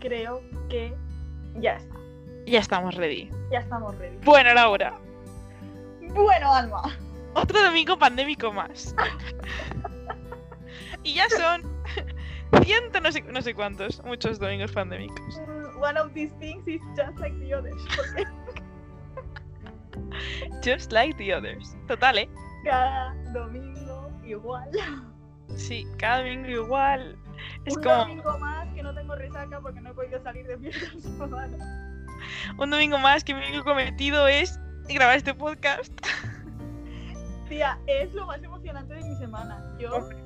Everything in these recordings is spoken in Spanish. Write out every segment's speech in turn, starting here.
creo que ya está. Ya estamos ready. Ya estamos ready. Bueno, Laura. Bueno, Alma. Otro domingo pandémico más. y ya son ciento no sé, no sé cuántos, muchos domingos pandémicos. Mm, One of these things is just like the others. Just like the others. Total, ¿eh? cada domingo igual. Sí, cada domingo igual. Es Un como domingo más que no tengo resaca porque no he podido salir de semana. un domingo más que mi único cometido es grabar este podcast. Tía, es lo más emocionante de mi semana. Yo Hombre.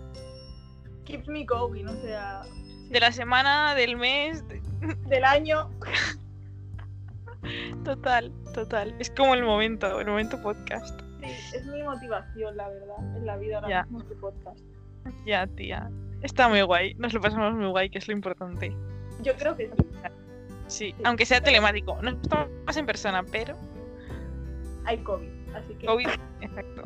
keeps me going, o sea, De la semana, del mes, de- del año. total, total. Es como el momento, el momento podcast. Sí, es mi motivación, la verdad, en la vida ahora Ya. mismo este podcast. Ya, tía. Está muy guay. Nos lo pasamos muy guay, que es lo importante. Yo creo que sí. Sí, aunque sea telemático. Nos gustamos más en persona, pero Hay COVID, así que. COVID, exacto.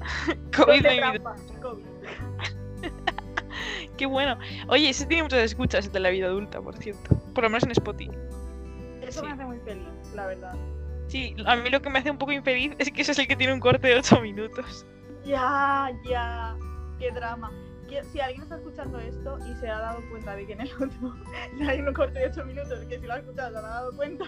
COVID no trampa, COVID. Qué bueno. Oye, ese tiene muchas escuchas de la vida adulta, por cierto. Por lo menos en Spotify. Eso Sí. me hace muy feliz, la verdad. Sí, a mí lo que me hace un poco infeliz es que ese es el que tiene un corte de 8 minutos. Ya, ya. Qué drama. Que- Si alguien está escuchando esto y se ha dado cuenta de que en el otro hay un corte de 8 minutos, que si lo ha escuchado se habrá dado cuenta,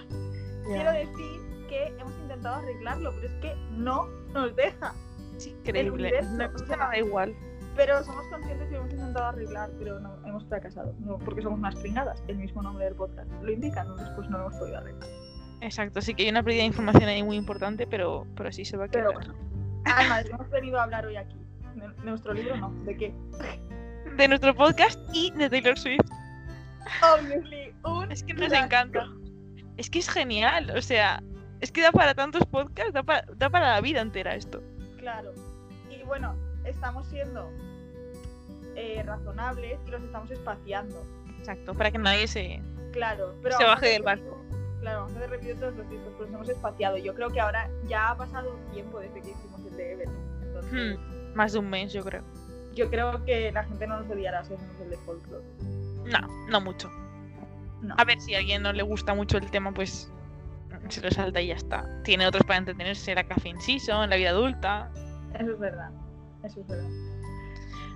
quiero decir que hemos intentado arreglarlo, pero es que no nos deja. Es increíble. universo, No o sea, nada igual. Pero somos conscientes y hemos intentado arreglar, pero no, hemos fracasado. No, porque somos unas pringadas, el mismo nombre del podcast lo indica, ¿no? después no lo hemos podido arreglar. Exacto, sí que hay una pérdida de información ahí muy importante, pero, pero sí se va a Pero quedar. bueno. Además, hemos venido a hablar hoy aquí. De, de nuestro libro no, ¿de qué? De nuestro podcast y de Taylor Swift. Obviously, un Es que nos clásico. encanta. Es que es genial, o sea, es que da para tantos podcasts, da para, da para la vida entera esto. Claro. Y bueno, estamos siendo eh, razonables y los estamos espaciando. Exacto, para que nadie se... Claro, pero Se baje del hacer- Claro, vamos a hacer review todos los discos, pues nos hemos espaciado. Yo creo que ahora ya ha pasado tiempo desde que hicimos el de Ever. Entonces, Más de un mes, yo creo. yo creo que la gente no nos odiará si hacemos el de folklore. No, no mucho. No. A ver, si a alguien no le gusta mucho el tema, pues se lo salta y ya está. Tiene otros para entretenerse, la Caffeine Season, la vida adulta. Eso es verdad. Eso es verdad.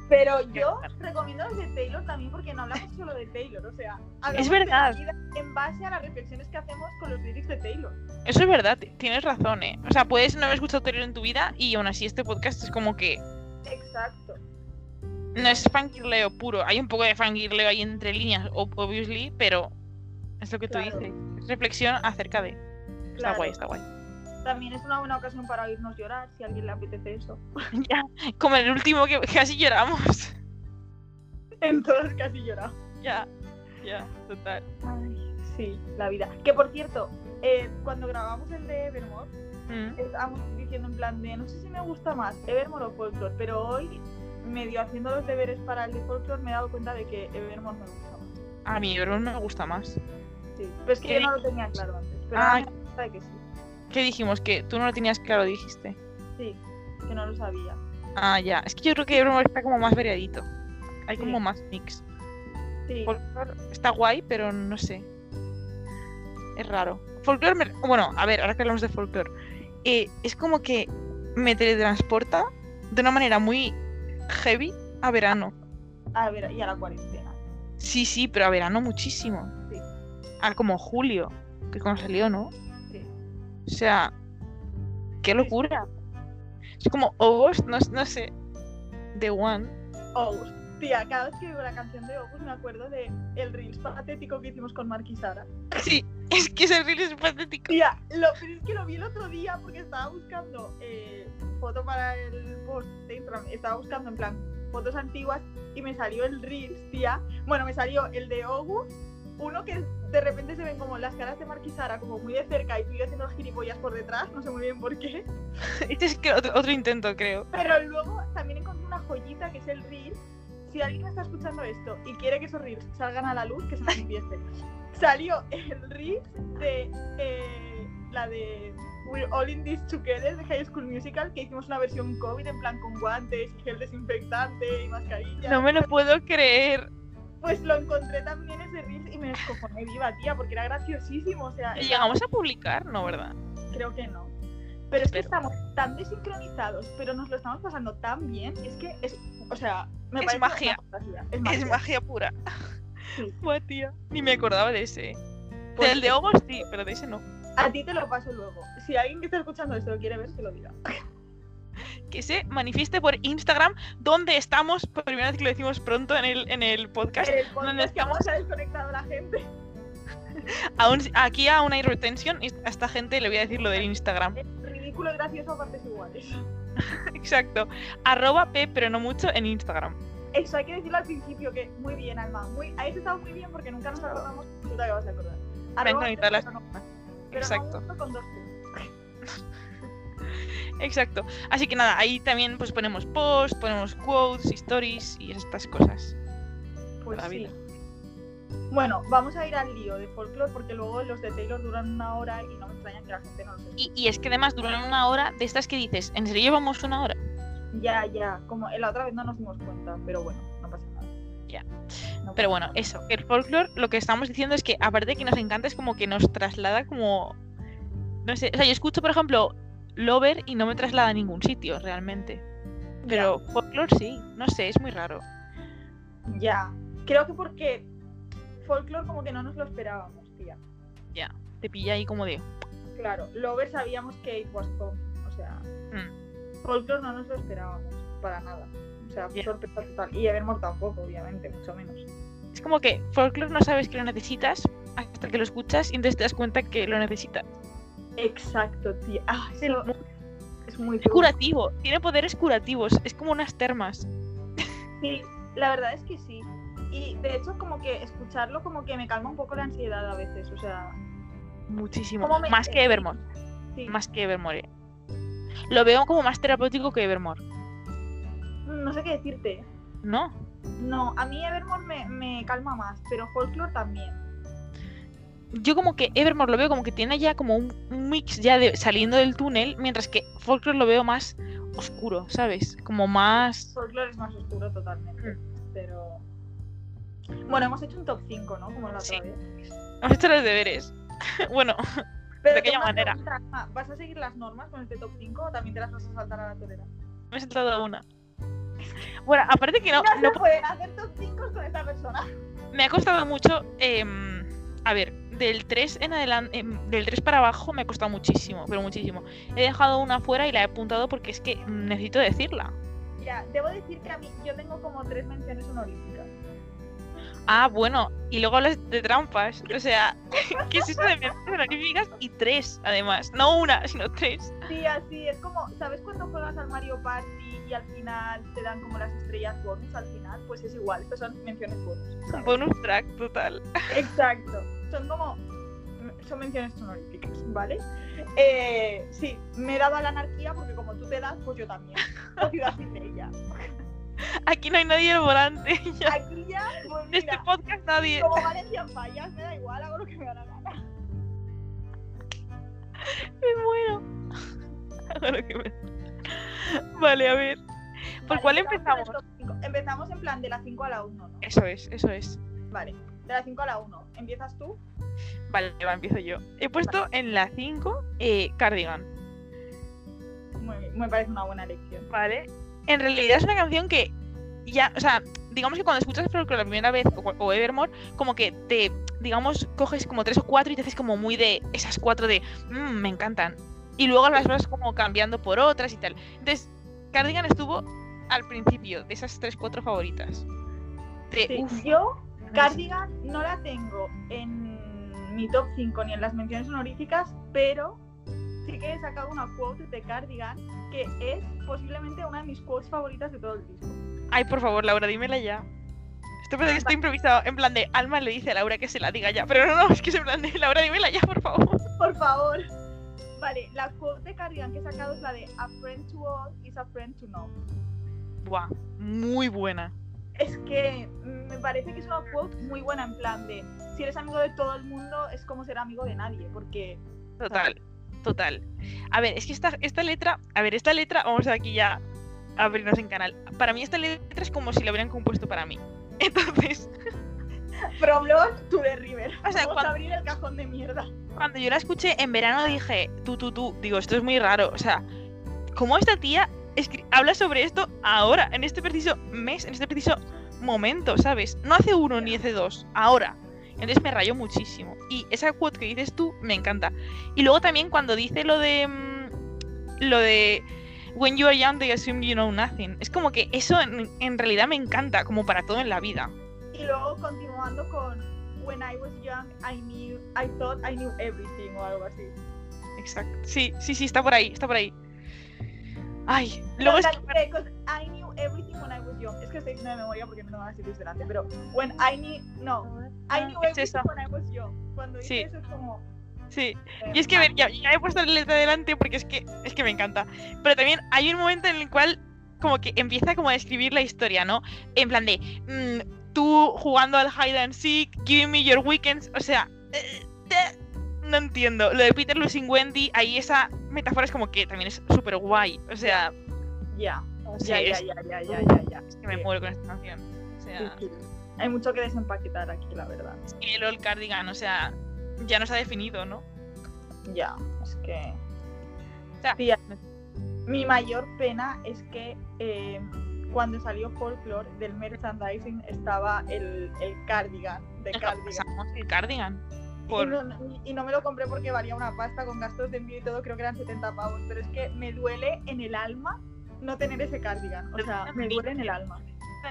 Pero yo recomiendo los de Taylor también porque no hablamos solo de Taylor, o sea, hablamos verdad. de la vida en base a las reflexiones que hacemos con los lyrics de Taylor. Eso es verdad, ti- tienes razón, ¿eh? O sea, puedes no haber escuchado Taylor en tu vida y aún así este podcast es como que Exacto. no es fangirleo puro. Hay un poco de fangirleo ahí entre líneas, ob- obviously, pero es lo que tú Claro. dices. Es reflexión acerca de... Está guay, está guay. También es una buena ocasión para oírnos llorar si a alguien le apetece eso. ya, como el último que casi lloramos. En todos casi llorado. ya, ya, total. Ay, sí, la vida. Que por cierto, eh, cuando grabamos el de Evermore, Mm. estábamos diciendo en plan de no sé si me gusta más Evermore o Folklore, pero hoy, medio haciendo los deberes para el de Folklore, me he dado cuenta de que Evermore me gusta más. A mí Evermore me gusta más. Sí. Pero es que ¿Qué yo no lo tenía claro antes. Pero Ah. ahora me gusta de que sí. ¿Qué dijimos? Que tú no lo tenías claro, dijiste. Sí, que no lo sabía. Ah, ya. Es que yo creo que Evermore está como más variadito. Hay Sí. como más mix. Sí, Folklore está guay, pero no sé. Es raro. Folklore, me- bueno, a ver, ahora que hablamos de folklore, eh, es como que me teletransporta de una manera muy heavy a verano. a ver, y a la cuarentena. Sí, sí, pero a verano muchísimo. Sí. A como julio, que cuando salió, ¿no? O sea, qué locura. Es como August, no, no sé. The One. August. Tía, cada vez que oigo la canción de August me acuerdo de el Reels patético que hicimos con Mark y Sara. Sí, es que ese reel es patético. Tía, lo, pero es que lo vi el otro día porque estaba buscando eh, foto para el post de Instagram. Estaba buscando en plan fotos antiguas y me salió el Reels, tía. Bueno, me salió el de August, uno que de repente se ven como las caras de Mark y Sara como muy de cerca y tú y yo haciendo gilipollas por detrás, no sé muy bien por qué. Este es que otro, otro intento, creo. Pero luego también encontré una joyita que es el reel. Si alguien está escuchando esto y quiere que esos reels salgan a la luz, que se manifieste. Salió el reel de eh, la de We're All in This Together de High School Musical, que hicimos una versión COVID en plan con guantes y gel desinfectante y mascarilla. No me lo puedo creer. Pues lo encontré también ese reel y me descojoné viva, tía, porque era graciosísimo. O sea, ¿Y llegamos a publicar? No, ¿verdad? creo que no. Pero es que estamos tan desincronizados, pero nos lo estamos pasando tan bien. Es que es, o sea, me Es parece magia. una fantasía, Es Es magia. magia pura. Sí. Buah, tía. Ni me acordaba de ese. Pues Del de Ogos sí, pero de ese no. A ti te lo paso luego. Si alguien que está escuchando esto lo quiere ver, que lo diga. Que se manifieste por Instagram, donde estamos, por primera vez que lo decimos pronto en el, en el podcast. El ¿Dónde podcast que estamos? ha desconectado la gente. Aquí aún hay retention y a esta gente le voy a decir lo del Instagram. Es ridículo y gracioso a partes iguales. Exacto. Arroba P, pero no mucho en Instagram. Eso hay que decirlo al principio, que muy bien, Alma. Muy, habéis estado muy bien porque nunca nos acordamos. Tú te acabas de acordar. Arroba pero no- Exacto. mucho con dos. Exacto. Así que nada, ahí también pues ponemos posts, ponemos quotes, stories y estas cosas. Pues La sí. vida. Bueno, vamos a ir al lío de folklore porque luego los de Taylor duran una hora y no me extraña que la gente no los escuche. Y, y es que además duran una hora de estas que dices, ¿en serio llevamos una hora? Ya, ya, como la otra vez no nos dimos cuenta, pero bueno, no pasa nada. Ya. No Pero bueno, nada. eso, el folclore lo que estamos diciendo es que aparte de que nos encanta es como que nos traslada como... No sé, o sea, yo escucho por ejemplo Lover y no me traslada a ningún sitio realmente. Pero folklore sí, no sé, es muy raro. Ya, creo que porque folklore como que no nos lo esperábamos, tía. Te pilla ahí como de... Claro, Lover sabíamos que it was coming, o sea, mm, folklore no nos lo esperábamos, para nada. O sea, Ya. sorpresa total. Y Evermore tampoco, obviamente, mucho menos. Es como que folklore no sabes que lo necesitas hasta que lo escuchas y entonces te das cuenta que lo necesitas. Exacto, tía. Ah, Es, eso es muy es curativo, tiene poderes curativos, es como unas termas. Sí, la verdad es que sí. Y de hecho, como que escucharlo, como que me calma un poco la ansiedad a veces. O sea, Muchísimo. ¿Cómo me- Más que Evermore. sí. Más que Evermore. Lo veo como más terapéutico que Evermore. No sé qué decirte. ¿No? No, a mí Evermore me, me calma más, pero Folklore también. Yo como que Evermore lo veo como que tiene ya como un, un mix ya de saliendo del túnel, mientras que Folklore lo veo más oscuro, ¿sabes? Como más... Folklore es más oscuro totalmente. Mm. Pero. Bueno, hemos hecho un top 5, ¿no? Como la otra Sí. vez. Hemos hecho los deberes. bueno, Pero ¿De aquella manera? pregunta, ¿Vas a seguir las normas con este top 5 o también te las vas a saltar a la torera? me he saltado una. Bueno, aparte que no, No, no se pueden hacer top 5 con esta persona. me ha costado mucho. em, a ver, del 3 en adelante, del 3 para abajo me ha costado muchísimo, pero muchísimo. He dejado una fuera y la he apuntado porque es que necesito decirla. Ya, debo decir que a mí yo tengo como tres menciones honoríficas. Ah, bueno, y luego hablas de trampas. O sea, ¿qué es eso de menciones honoríficas? Y tres, además. No una, sino tres. Sí, así es como, ¿sabes cuando juegas al Mario Party y al final te dan como las estrellas bonus al final? Pues es igual, estas son menciones bonus. ¿sabes? Bonus track total. Exacto. Son como. Son menciones honoríficas, ¿vale? Eh, sí, me he dado a la anarquía porque como tú te das, pues yo también. Ya. Aquí no hay nadie al volante. Ya. Aquí ya, pues De este mira, podcast nadie. como Valencia fallas, me da igual, hago lo que me da la gana. Me muero. Hago lo que me- Vale, a ver. ¿Por Vale, cuál empezamos. Empezamos en plan de la 5 a la 1, ¿no? Eso es, eso es. Vale, de la 5 a la 1. ¿Empiezas tú? Vale, va, empiezo yo. He puesto en la 5 eh, Cardigan. Muy bien, me parece una buena elección. Vale. En realidad es una canción que ya, o sea, digamos que cuando escuchas Folklore la primera vez o, o Evermore, como que te, digamos, coges como tres o cuatro y te haces como muy de esas cuatro de, "Mm, me encantan. Y luego las vas como cambiando por otras y tal. Entonces, Cardigan estuvo al principio de esas tres, cuatro favoritas. De, Sí, uf, yo. Cardigan, no la tengo en mi top 5 ni en las menciones honoríficas, pero sí que he sacado una quote de Cardigan que es posiblemente una de mis quotes favoritas de todo el disco. Ay, por favor, Laura, dímela ya. Esto parece que está improvisado. En plan de Alma le dice a Laura que se la diga ya. Pero no, no, es que es en plan de Laura, dímela ya, por favor. Por favor. Vale, la quote de Cardigan que he sacado es la de A friend to all is a friend to none. Buah, muy buena. Es que mm, me parece que es una quote muy buena en plan de si eres amigo de todo el mundo es como ser amigo de nadie, porque Total, total. A ver, es que esta, esta letra, a ver, esta letra, vamos aquí ya a abrirnos en canal. Para mí esta letra es como si la hubieran compuesto para mí. Entonces, From Lost to the River. O sea, Vamos cuando- a abrir el cajón de mierda. Cuando yo la escuché en verano dije, tú, tú, tú, digo, esto es muy raro. O sea, ¿cómo esta tía habla sobre esto ahora, en este preciso mes, en este preciso momento, ¿sabes? No hace uno ni hace dos, ahora. Entonces me rayó muchísimo. Y esa quote que dices tú me encanta. Y luego también cuando dice lo de. mm, lo de. When you are young, they assume you know nothing. Es como que eso en, en realidad me encanta, como para todo en la vida. Y luego continuando con When I was young, I knew, I thought I knew everything o algo así. Exacto. Sí, sí, sí, está por ahí, está por ahí. Ay, luego es la- 'cause I knew everything when I was young. Es que estoy diciendo de memoria porque no tengo las citas delante, pero when I knew, no, I knew everything when I was young. Cuando dice Sí. eso es como... Sí, eh, y es que a ver, ya, ya he puesto la letra delante porque es que es que me encanta. Pero también hay un momento en el cual como que empieza como a describir la historia, ¿no? En plan de mm, tú jugando al hide and seek, giving me your weekends, o sea, eh, eh, no entiendo. Lo de Peter losing Wendy, ahí esa metáfora es como que también es súper guay, o sea, Ya, ya, ya, ya, ya, ya, ya, es que me muero con esta canción. O sea. Hay mucho que desempaquetar aquí, la verdad. es que el Old Cardigan, o sea, ya nos ha definido, ¿no? Ya, es que... O sea, Tía, Mi mayor pena es que eh, cuando salió Folklore del merchandising estaba el, el cardigan de cardigan. el Cardigan. Y Por... no, no- y no me lo compré porque valía una pasta con gastos de envío y todo, creo que eran 70 pavos, pero es que me duele en el alma no tener ese cardigan, o sea, me duele en el alma.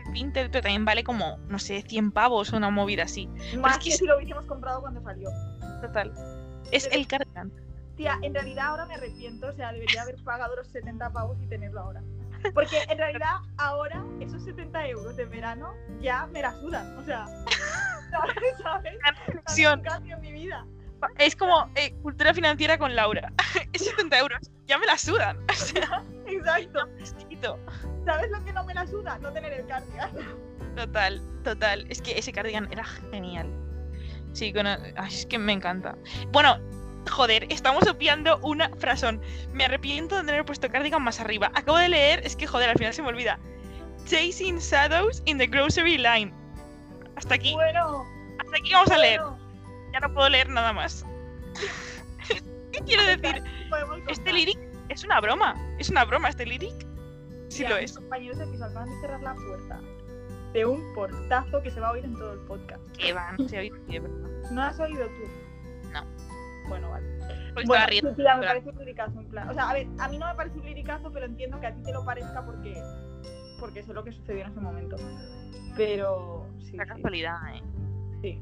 en Pinterest, pero también vale como, no sé, 100 pavos o una movida así. Más es que que si lo hubiésemos comprado cuando salió. Total. Es Pero- el cardigan. Tía, en realidad ahora me arrepiento, o sea, debería haber pagado los 70 pavos y tenerlo ahora. Porque en realidad ahora esos 70 euros de verano ya me la sudan, o sea, ¿sabes? en mi vida. Es como eh, cultura financiera con Laura. es 70 euros. Ya me la sudan. O sea, Exacto. ¿Sabes lo que no me la suda? No tener el cardigan. Total, total. Es que ese cardigan era genial. Sí, con... ay, es que me encanta. Bueno, joder, estamos obviando una frasón. Me arrepiento de haber puesto cardigan más arriba. Acabo de leer, es que joder, al final se me olvida. Chasing Shadows in the Grocery Line. Hasta aquí, Bueno, hasta aquí vamos a leer. bueno, Ya no puedo leer nada más. ¿Qué quiero decir? Este lyric es una broma. Es una broma este lyric. Sí lo mis es. compañeros de piso acaban de cerrar la puerta de un portazo que se va a oír en todo el podcast. Que va, no se oye de verdad. ¿No has oído tú? No. Bueno, vale. Pues Bueno, riendo. sí, me parece un liricazo en plan. O sea, a ver, a mí no me parece un liricazo, pero entiendo que a ti te lo parezca porque porque sé lo que sucedió en ese momento. Pero sí, La sí, casualidad, ¿eh? sí.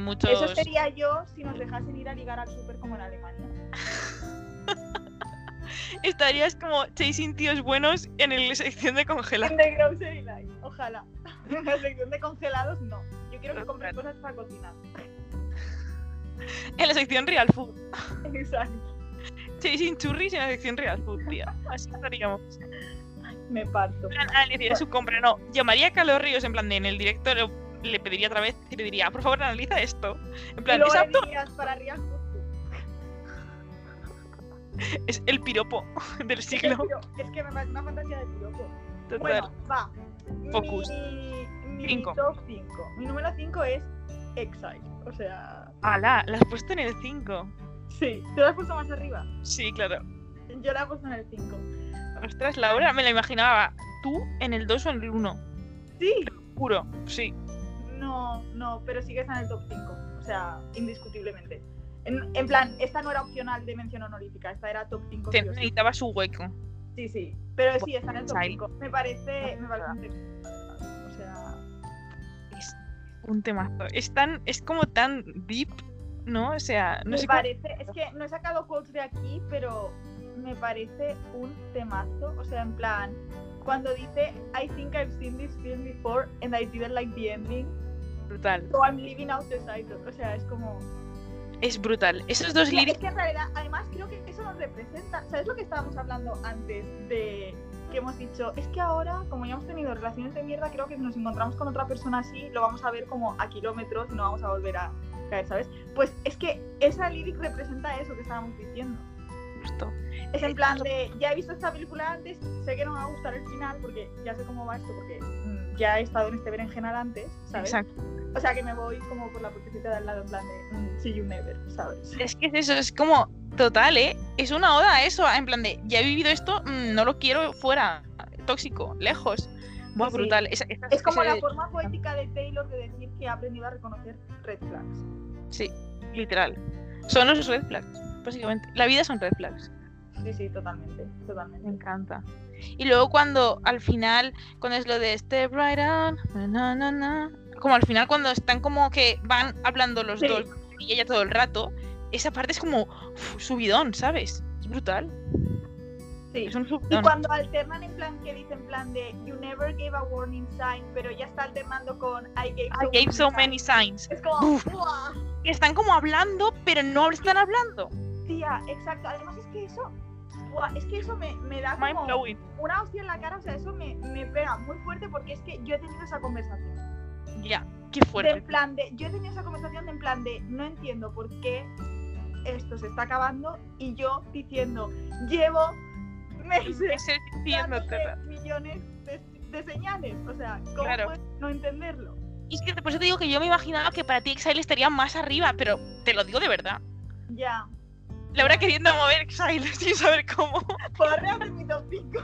Muchos. Eso sería yo si nos dejasen ir a ligar al súper como en Alemania. Estarías como chasing tíos buenos en la sección de congelar. En The Grocery Line, ojalá. En la sección de congelados, no. Yo quiero que compren cosas para cocinar. En la sección real food. Exacto. Chasing churris en la sección real food, tía. Así estaríamos. Me parto. Ah, diría su compra, no. Llamaría a Carlos Ríos en plan de en el directo le, le pediría otra vez y le diría, por favor, analiza esto. En plan, ¿es apto? para. Es el piropo del Es siglo. es que me parece una fantasía de piropo. Total. Bueno, va. Focus. Mi, mi top 5. Mi número 5 es Exile. O sea, ¡Hala! La has puesto en el 5. sí. ¿Tú lo has puesto más arriba? Sí, claro. Yo la he puesto en el 5. Ostras, Laura, me la imaginaba. Tú en el 2 o en el 1. Sí. Juro, sí. No, no, pero sí que está en el top 5. O sea, indiscutiblemente. En, en plan, esta no era opcional de mención honorífica, esta era top 5. Te necesitaba su hueco. Sí, sí. Pero sí, está en el top Exile. 5. Me parece. Me parece. O sea. Es un temazo. Es tan, es como tan deep, ¿no? O sea, no me sé cómo- parece. Es que no he sacado quotes de aquí, pero me parece un temazo. O sea, en plan. Cuando dice I think I've seen this film before and I didn't like the ending, brutal. so I'm leaving out the title. O sea, es como. Es brutal. Esos dos Tía, es que en realidad, además, creo que eso nos representa. ¿Sabes lo que estábamos hablando antes de que hemos dicho? Es que ahora, como ya hemos tenido relaciones de mierda, creo que si nos encontramos con otra persona así, lo vamos a ver como a kilómetros y no vamos a volver a caer, ¿sabes? Pues es que esa lyric representa eso que estábamos diciendo. Justo. Es en plan de, ya he visto esta película antes, sé que no me va a gustar el final porque ya sé cómo va esto, porque mm, ya he estado en este berenjenal antes, ¿sabes? Exacto. O sea, que me voy como por la puertecita de al lado, en plan de mm, see you never, ¿sabes? Es que es eso, es como total, ¿eh? Es una oda a eso, en plan de ya he vivido esto, mm, no lo quiero fuera, tóxico, lejos. Buah, Sí, brutal. Esa- esa- Es como ese- la forma poética de Taylor de decir que ha aprendido a reconocer red flags. Sí, literal. Son los red flags, básicamente. La vida son red flags. Sí, sí, totalmente, Me totalmente. encanta. Y luego cuando al final, cuando es lo de step right on, na, na, na, como al final cuando están como que van hablando los Sí. dos y ella todo el rato, esa parte es como uf, subidón, ¿sabes? Es brutal. Sí. Es un Y subidón. cuando alternan en plan que dicen en plan de you never gave a warning sign, pero ya está alternando con I gave so, I gave so signs". many signs. Es como, Uf. están como hablando, pero no están hablando. Tía, exacto. Además es que eso, ¡buah! es que eso me, me da como una hostia en la cara, o sea, eso me, me pega muy fuerte porque es que yo he tenido esa conversación. Ya, qué De fuerte. en plan de, yo he tenido esa conversación de en plan de no entiendo por qué esto se está acabando y yo diciendo llevo meses millones de, de señales. O sea, ¿cómo Claro. puedes no entenderlo? Y es que por eso te digo que yo me imaginaba que para ti Exile estaría más arriba, pero te lo digo de verdad. Ya. Laura queriendo mover Exile sin saber cómo. ¿Puedo rehacer mi 5?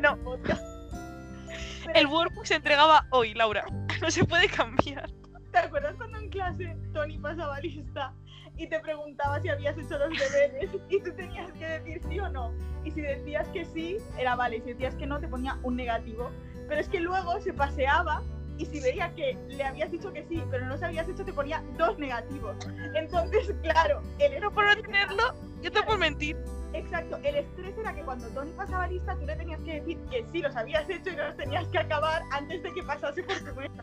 No. El workbook se entregaba hoy, Laura. No se puede cambiar. ¿Te acuerdas cuando en clase Tony pasaba lista y te preguntaba si habías hecho los deberes y tú tenías que decir sí o no? Y si decías que sí, era vale, y si decías que no, te ponía un negativo. Pero es que luego se paseaba y si veía que le habías dicho que sí, pero no los habías hecho, te ponía dos negativos. Entonces, claro, el Pero por no tenerlo, yo te puedo mentir. Exacto, el estrés era que cuando Tony pasaba lista tú le tenías que decir que sí los habías hecho y no los tenías que acabar antes de que pasase por tu mesa.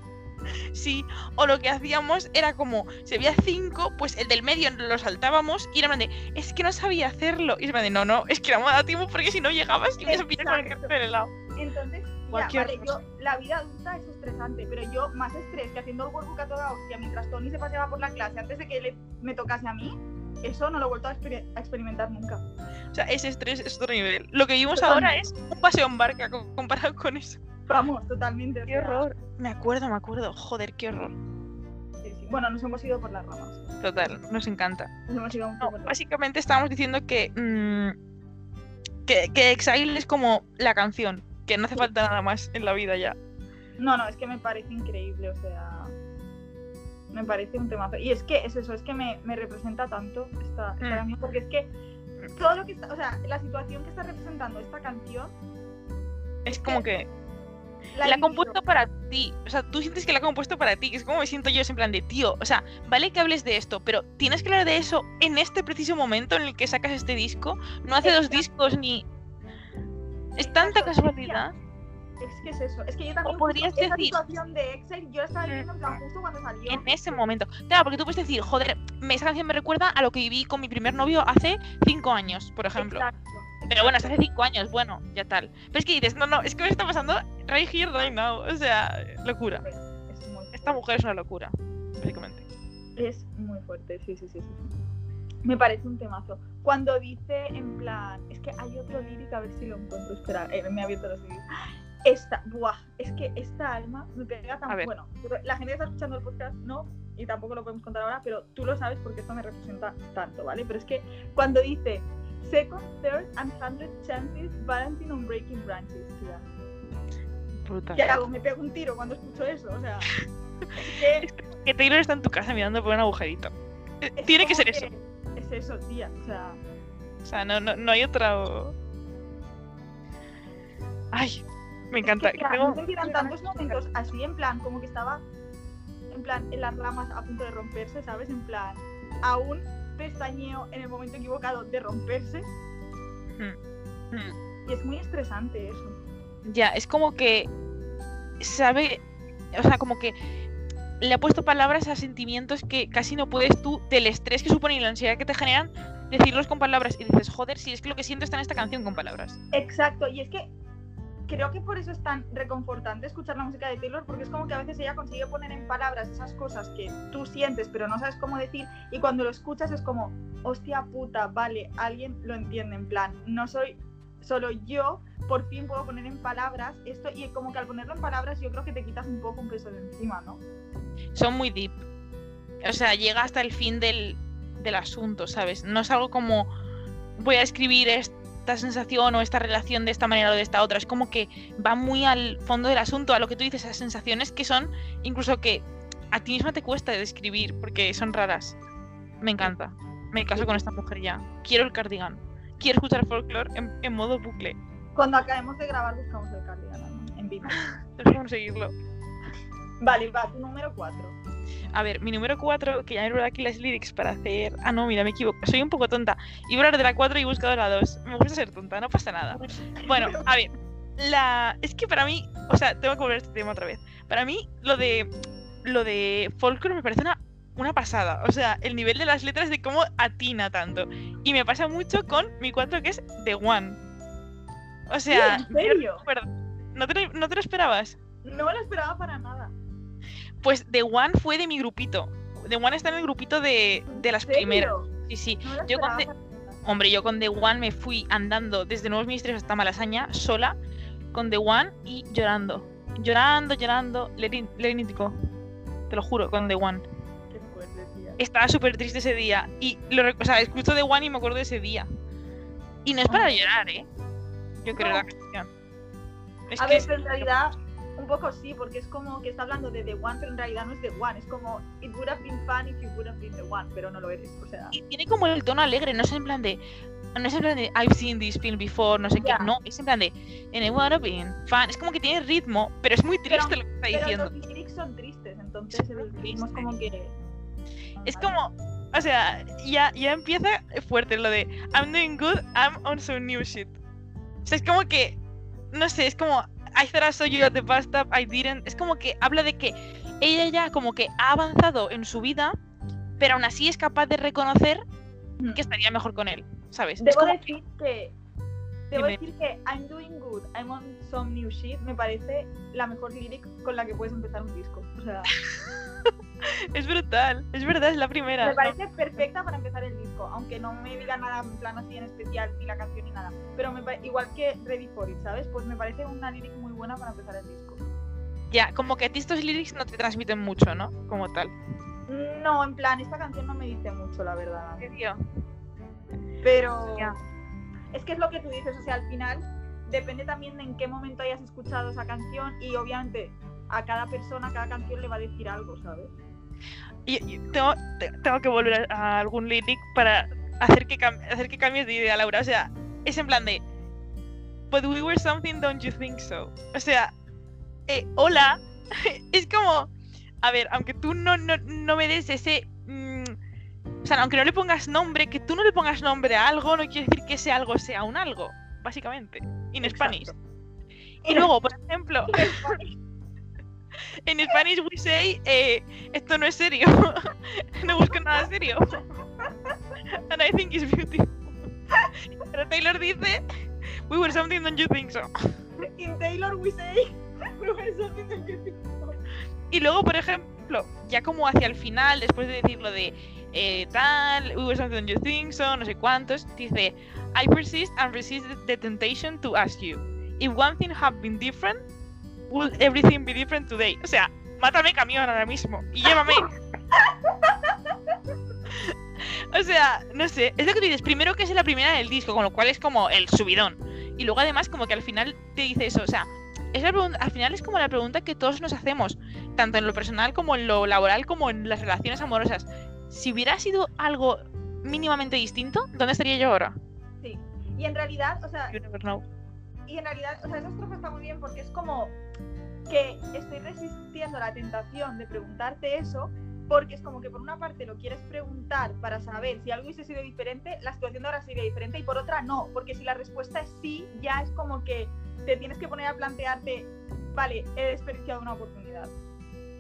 Sí, o lo que hacíamos era como, si había cinco, pues el del medio lo saltábamos y era de, es que no sabía hacerlo. Y plan de, no, no, es que no me da tiempo porque si no llegabas y me pillar con el cartel helado. Entonces, Cualquier vale, yo, la vida adulta es estresante, pero yo más estrés que haciendo el workbook a toda hostia mientras Tony se paseaba por la clase antes de que le- me tocase a mí, eso no lo he vuelto a, exper- a experimentar nunca. O sea, ese estrés es otro nivel. Lo que vimos ahora es un paseo en barca co- comparado con eso. Vamos, totalmente. Qué horror. Me acuerdo, me acuerdo. Joder, qué horror. sí, sí. Bueno, nos hemos ido por las ramas. Total, nos encanta. Nos hemos ido mucho No, por las básicamente estábamos diciendo que, mm, que, que Exile es como la canción, que no hace falta nada más en la vida ya. No, no, es que me parece increíble, o sea. Me parece un temazo. Y es que es eso, es que me, me representa tanto esta, esta Mm. canción, porque es que todo lo que está, o sea, la situación que está representando esta canción, Es como que la, la ha compuesto para ti. O sea, tú sientes que la ha compuesto para ti, que es como me siento yo, es en plan de tío. O sea, vale que hables de esto, pero tienes que hablar de eso en este preciso momento en el que sacas este disco. No hace dos discos ni. Es tanta casualidad. Es que es eso. Es que yo también. podrías justo esa decir- situación de Excel, yo estaba Mm. viviendo en plan justo cuando salió. En ese momento. Claro, porque tú puedes decir, joder, esa canción me recuerda a lo que viví con mi primer novio hace cinco años, por ejemplo. Exacto. Pero bueno, hasta hace cinco años, bueno, ya tal. Pero es que dices, no, no, es que me está pasando right here, right now. O sea, locura. Es muy Esta mujer es una locura, básicamente. Es muy fuerte, sí, sí, sí, sí. Me parece un temazo. Cuando dice en plan, es que hay otro lírico, a ver si lo encuentro, espera, eh, me ha abierto los vídeos. Esta, buah, es que esta alma me pega tan bueno. La gente que está escuchando el podcast no, y tampoco lo podemos contar ahora, pero tú lo sabes porque esto me representa tanto, ¿vale? Pero es que cuando dice second, third and hundred chances balancing on breaking branches, tía. Brutal. ¿Qué hago? Me pego un tiro cuando escucho eso, o sea. es que Que Taylor está en tu casa mirando por un agujerito. Es Tiene que ser eso. Es eso, tía, o sea. O sea, no, no, no hay otra. Ay, me encanta. Es que, tía, Tengo- ¿no sentieran tantos momentos así, en plan, como que estaba en plan en las ramas a punto de romperse, ¿sabes? En plan, a un pestañeo en el momento equivocado de romperse. Mm. Y es muy estresante eso. Ya, es como que sabe, o sea, como que le ha puesto palabras a sentimientos que casi no puedes tú, del estrés que supone y la ansiedad que te generan, decirlos con palabras. Y dices, joder, si es que lo que siento está en esta canción con palabras. Exacto, y es que creo que por eso es tan reconfortante escuchar la música de Taylor, porque es como que a veces ella consigue poner en palabras esas cosas que tú sientes pero no sabes cómo decir, y cuando lo escuchas es como, hostia puta, vale, alguien lo entiende, en plan, no soy solo yo por fin puedo poner en palabras esto y como que al ponerlo en palabras yo creo que te quitas un poco un peso de encima, ¿no? Son muy deep. O sea, llega hasta el fin del, del asunto, ¿sabes? No es algo como voy a escribir esta sensación o esta relación de esta manera o de esta otra. Es como que va muy al fondo del asunto, a lo que tú dices, esas sensaciones que son incluso que a ti misma te cuesta describir porque son raras. Me encanta. Me caso con esta mujer ya. Quiero el cardigan. Quiero escuchar folklore en, en modo bucle. Cuando acabemos de grabar buscamos el cardigan en vivo. Tengo que conseguirlo. Vale, va, tu número 4. A ver, mi número 4, que ya he aquí las lyrics para hacer. Ah, no, mira, me equivoco. Soy un poco tonta. Iba a hablar de la 4 y he buscado la 2. Me gusta ser tonta, no pasa nada. Bueno, a ver. La. Es que para mí. O sea, tengo que volver a este tema otra vez. Para mí, lo de. Lo de folklore me parece una, una pasada. O sea, el nivel de las letras de cómo atina tanto. Y me pasa mucho con mi 4, que es The One. O sea. ¿En serio? ¿No te, ¿No te lo esperabas? No me lo esperaba para nada. Pues The One fue de mi grupito. The One está en el grupito de, de las primeras. Sí, sí. No Yo con The-. Hombre, yo con The One me fui andando desde Nuevos Ministerios hasta Malasaña, sola, con The One y llorando. Llorando, llorando. Lerínico. Te lo juro, con The One. Estaba súper triste ese día. Y lo, o sea, escucho The One y me acuerdo de ese día. Y no es para llorar, ¿eh? Yo creo No. la canción. Es a que ver, pero en realidad, un poco sí, porque es como que está hablando de The One, pero en realidad no es The One. Es como, it would have been fun if you would have been The One, pero no lo eres. O sea, Y tiene como el tono alegre, no es en plan de. No es en plan de I've seen this film before, no sé Ya. qué. No, es en plan de And I wanna be fan. Es como que tiene ritmo, pero es muy triste lo que está pero diciendo. los lyrics son tristes, entonces el ritmo es como que. Es como. O sea, ya, ya empieza fuerte lo de I'm doing good, I'm on some new shit. O sea, es como que. No sé, es como. I thought I saw you at the bus stop, I didn't. Es como que habla de que ella ya como que ha avanzado en su vida, pero aún así es capaz de reconocer que estaría mejor con él. ¿Sabes? Es Debo como- decir que. Debo decir que I'm doing good, I'm on some new shit, me parece la mejor lyric con la que puedes empezar un disco. O sea, Es brutal, es verdad, es la primera. me parece perfecta para empezar el disco, aunque no me diga nada en plan así en especial, ni la canción ni nada. Pero me igual que Ready for It, ¿sabes? Pues me parece una lyric muy buena para empezar el disco. Ya, como que a ti estos lyrics no te transmiten mucho, ¿no? Como tal. No, en plan, esta canción no me dice mucho, la verdad. ¿Qué tío? Pero Ya. es que es lo que tú dices, o sea, al final depende también de en qué momento hayas escuchado esa canción y obviamente a cada persona, a cada canción le va a decir algo, ¿sabes? Y, y tengo, te- tengo que volver a, algún lyric para hacer que, hacer que cambies de idea, Laura. O sea, es en plan de. But we were something, don't you think so? O sea, eh, hola. es como. A ver, aunque tú no, no, no me des ese. mm, o sea, aunque no le pongas nombre, que tú no le pongas nombre a algo, no quiere decir que ese algo sea un algo, básicamente. In Exacto. Spanish. Y luego, por ejemplo, en Spanish we say, eh, esto no es serio. no busco nada serio. And I think it's beautiful. Pero Taylor dice, we were something, don't you think so? In Taylor we say, we were something that you think so. Y luego, por ejemplo, ya como hacia el final, después de decir lo de eh, tal, we were something, don't you think so, no sé cuántos, dice, I persist and resist the temptation to ask you, if one thing had been different, would everything be different today? O sea, mátame camión ahora mismo y llévame. o sea, no sé, es lo que tú dices, primero que es la primera del disco, con lo cual es como el subidón. Y luego además como que al final te dice eso, o sea, es la pregunta, al final es como la pregunta que todos nos hacemos, tanto en lo personal como en lo laboral, como en las relaciones amorosas. Si hubiera sido algo mínimamente distinto, ¿dónde estaría yo ahora? Sí. Y en realidad, o sea, You never know. Y en realidad, o sea, esa estrofa está muy bien porque es como que estoy resistiendo la tentación de preguntarte eso porque es como que por una parte lo quieres preguntar para saber si algo hubiese sido diferente, la situación de ahora sería diferente y por otra no, porque si la respuesta es sí, ya es como que te tienes que poner a plantearte, vale, he desperdiciado una oportunidad.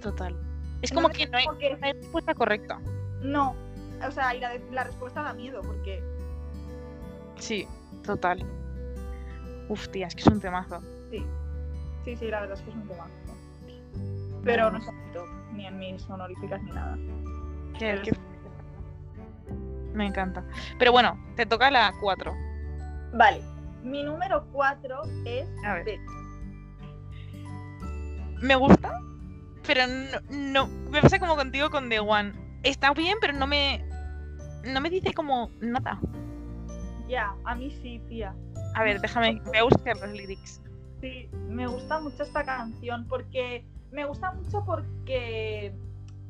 Total. Es como que no hay, como que no hay respuesta correcta. no, o sea, y la respuesta da miedo porque Sí, total. Uf, tía, es que es un temazo. sí, sí, sí, la verdad es que es un tema. Pero no está en mi top, ni en mis honoríficas ni nada. Qué- qué- Me encanta. Pero bueno, te toca la 4. Vale, Mi número 4 es A ver. Me gusta, pero no, no. Me pasa como contigo con The One. Está bien, pero no me. No me dice como nada. Ya, a mí sí, tía. A ver, déjame. Voy a buscar los lyrics. Sí, me gusta mucho esta canción porque me gusta mucho porque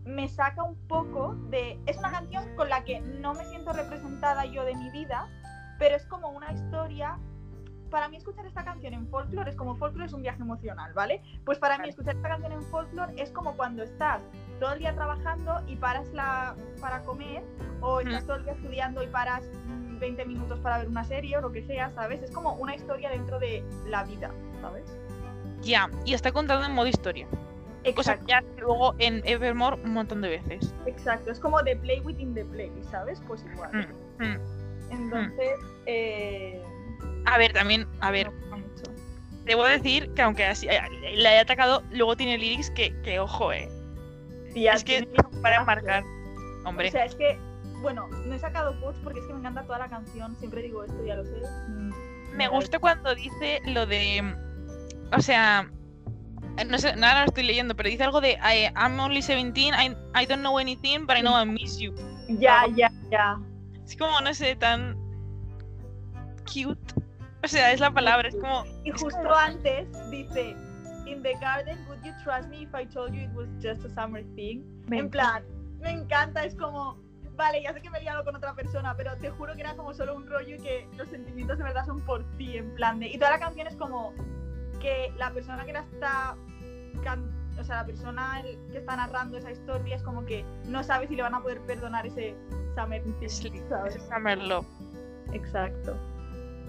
me saca un poco de... Es una canción con la que no me siento representada yo de mi vida, pero es como una historia... Para mí escuchar esta canción en folklore es como folklore es un viaje emocional, ¿vale? Pues para mí escuchar esta canción en folklore es como cuando estás todo el día trabajando y paras la para comer o estás todo el día estudiando y paras mm, 20 minutos para ver una serie o lo que sea, ¿sabes? Es como una historia dentro de la vida, ¿sabes? Ya, y está contado en modo historia. Cosa Exacto, que ya luego en Evermore un montón de veces. exacto. Es como the play within the play, ¿sabes? Pues igual. Mm, mm. Entonces, eh, A ver, también, a ver, gusta mucho. debo decir que aunque así eh, le haya atacado, luego tiene lyrics que, que ojo, eh. Tía, es que para marcar. Hombre, O sea, es que, bueno, no he sacado quotes porque es que me encanta toda la canción. Siempre digo esto, ya lo sé. Mm, me gusta cuando dice lo de. O sea. No sé, nada lo estoy leyendo, pero dice algo de I, I'm only 17, I, I don't know anything, but I know I miss you. Ya, ya, ya. Es como, no sé, tan. cute. O sea, es la palabra, es como. Y justo como- antes dice, In the garden, would you trust me if I told you it was just a summer thing? Me En plan, me encanta, es como, vale, ya sé que me he liado con otra persona, pero te juro que era como solo un rollo y que los sentimientos de verdad son por ti, en plan de... Y toda la canción es como que la persona que la está... O sea, la persona que está narrando esa historia es como que no sabe si le van a poder perdonar ese summer Es thing, li- ¿sabes? es Summer Love. Exacto.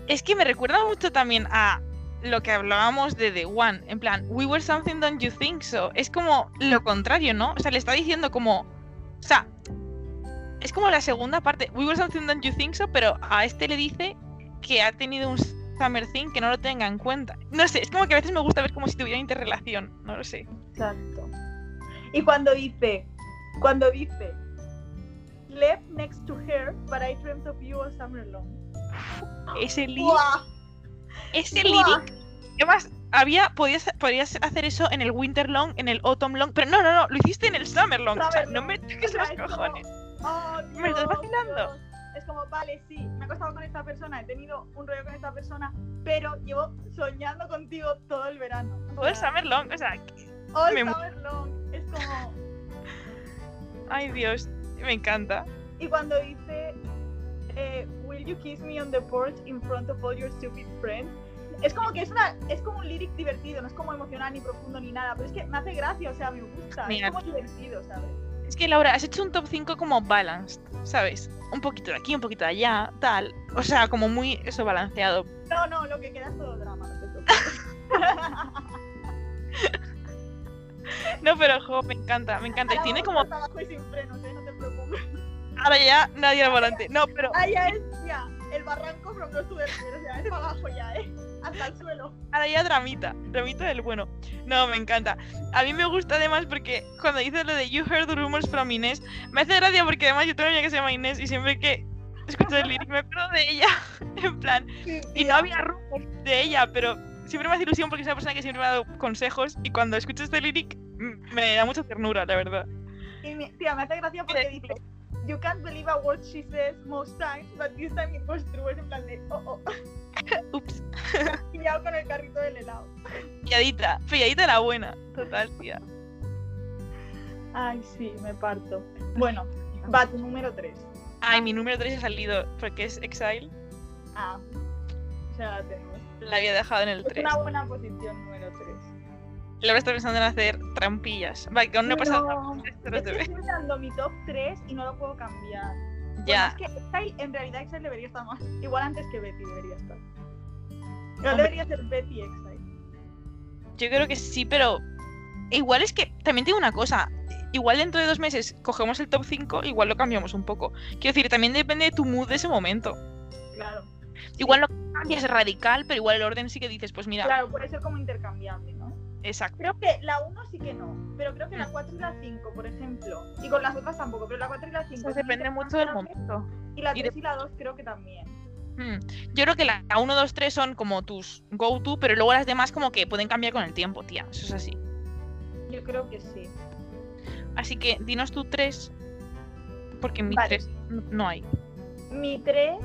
Es que me recuerda mucho también a lo que hablábamos de The One. En plan, we were something, don't you think so? Es como lo contrario, ¿no? O sea, le está diciendo como. O sea, es como la segunda parte. We were something, don't you think so? Pero a este le dice que ha tenido un Summer Thing que no lo tenga en cuenta. No sé, es como que a veces me gusta ver como si tuviera interrelación. No lo sé. Exacto. Y cuando dice, cuando dice, left next to her, but I dreamt of you all summer long. Ese lyric. ¡Buah! Ese lyric. Además, había, podías, podrías hacer eso en el Winter Long, en el Autumn Long, pero no, no, no, lo hiciste en el Summer Long. o sea, no me toques los es como- ¡Oh, ¿Me estás vacilando? Dios! Es como, vale, sí, me ha costado con esta persona, he tenido un rollo con esta persona, pero llevo soñando contigo todo el verano. O Todo el Summer Long, o sea, all me summer long. Es como, ay Dios, me encanta. y cuando dice, eh, will you kiss me on the porch in front of all your stupid friends? Es como que es una, es como un lyric divertido, no es como emocional ni profundo ni nada, pero es que me hace gracia, o sea, me gusta, Mira. es como divertido, ¿sabes? Es que Laura, has hecho un top 5 como balanced, ¿sabes? Un poquito de aquí, un poquito de allá, tal. O sea, como muy eso balanceado. No, no, lo que queda es todo drama, no te preocupes. No, pero jo, me encanta, me encanta. Y tiene como. y sin frenos, ¿eh? No te preocupes. Ahora ya nadie al volante. No, pero Ahí ya es, ya, el barranco to the river, o sea, es para abajo ya, ¿eh? Hasta el suelo. ahora ya dramita. Dramita del bueno. No, me encanta. A mí me gusta además porque cuando dice lo de You heard rumors from Inés, me hace gracia porque además yo tengo una amiga que se llama Inés y siempre que escucho el lyric me acuerdo de ella. En plan, Y no había rumores de ella, pero siempre me hace ilusión porque es una persona que siempre me ha dado consejos y cuando escucho este lyric mm, me da mucha ternura, la verdad. Y tía, me hace gracia porque dice, You can't believe a word she says most times, but this time it was true. Es en plan de, oh, oh, Ups. pillado con el carrito del helado. Pilladita, pilladita la buena. Total, tía. Ay, sí, me parto. Bueno, va tu número 3. Ay, mi número 3 ha salido porque es Exile. Ah, ya la tenemos. La había dejado en el Es 3. una buena posición número 3. Laura está pensando en hacer trampillas. Vale, que aún no he pasado No, pero estoy mirando mi top 3 y no lo puedo cambiar. Ya. Bueno, es que Exile, en realidad Exile debería estar más. Igual antes que Betty debería estar. Hombre. debería ser Betty Exile. Yo creo que sí, pero igual es que también tengo una cosa. Igual dentro de dos meses cogemos el top 5, igual lo cambiamos un poco. Quiero decir, también depende de tu mood de ese momento. Claro. Igual no cambias radical, pero igual el orden sí que dices, pues mira, Claro, puede ser como intercambiable, ¿no? Exacto. Creo que la 1 sí que no, pero creo que la Mm. 4 y la 5, por ejemplo, y con las otras tampoco, pero la 4 y la 5 Eso depende mucho del momento. Y la y 3 y la 2 creo que también. Hmm. Yo creo que la 1, 2, 3 son como tus go-to, pero luego las demás como que pueden cambiar con el tiempo, tía. Eso es así. Yo creo que sí. Así que dinos tú 3, porque mi Vale. 3 no hay. Mi 3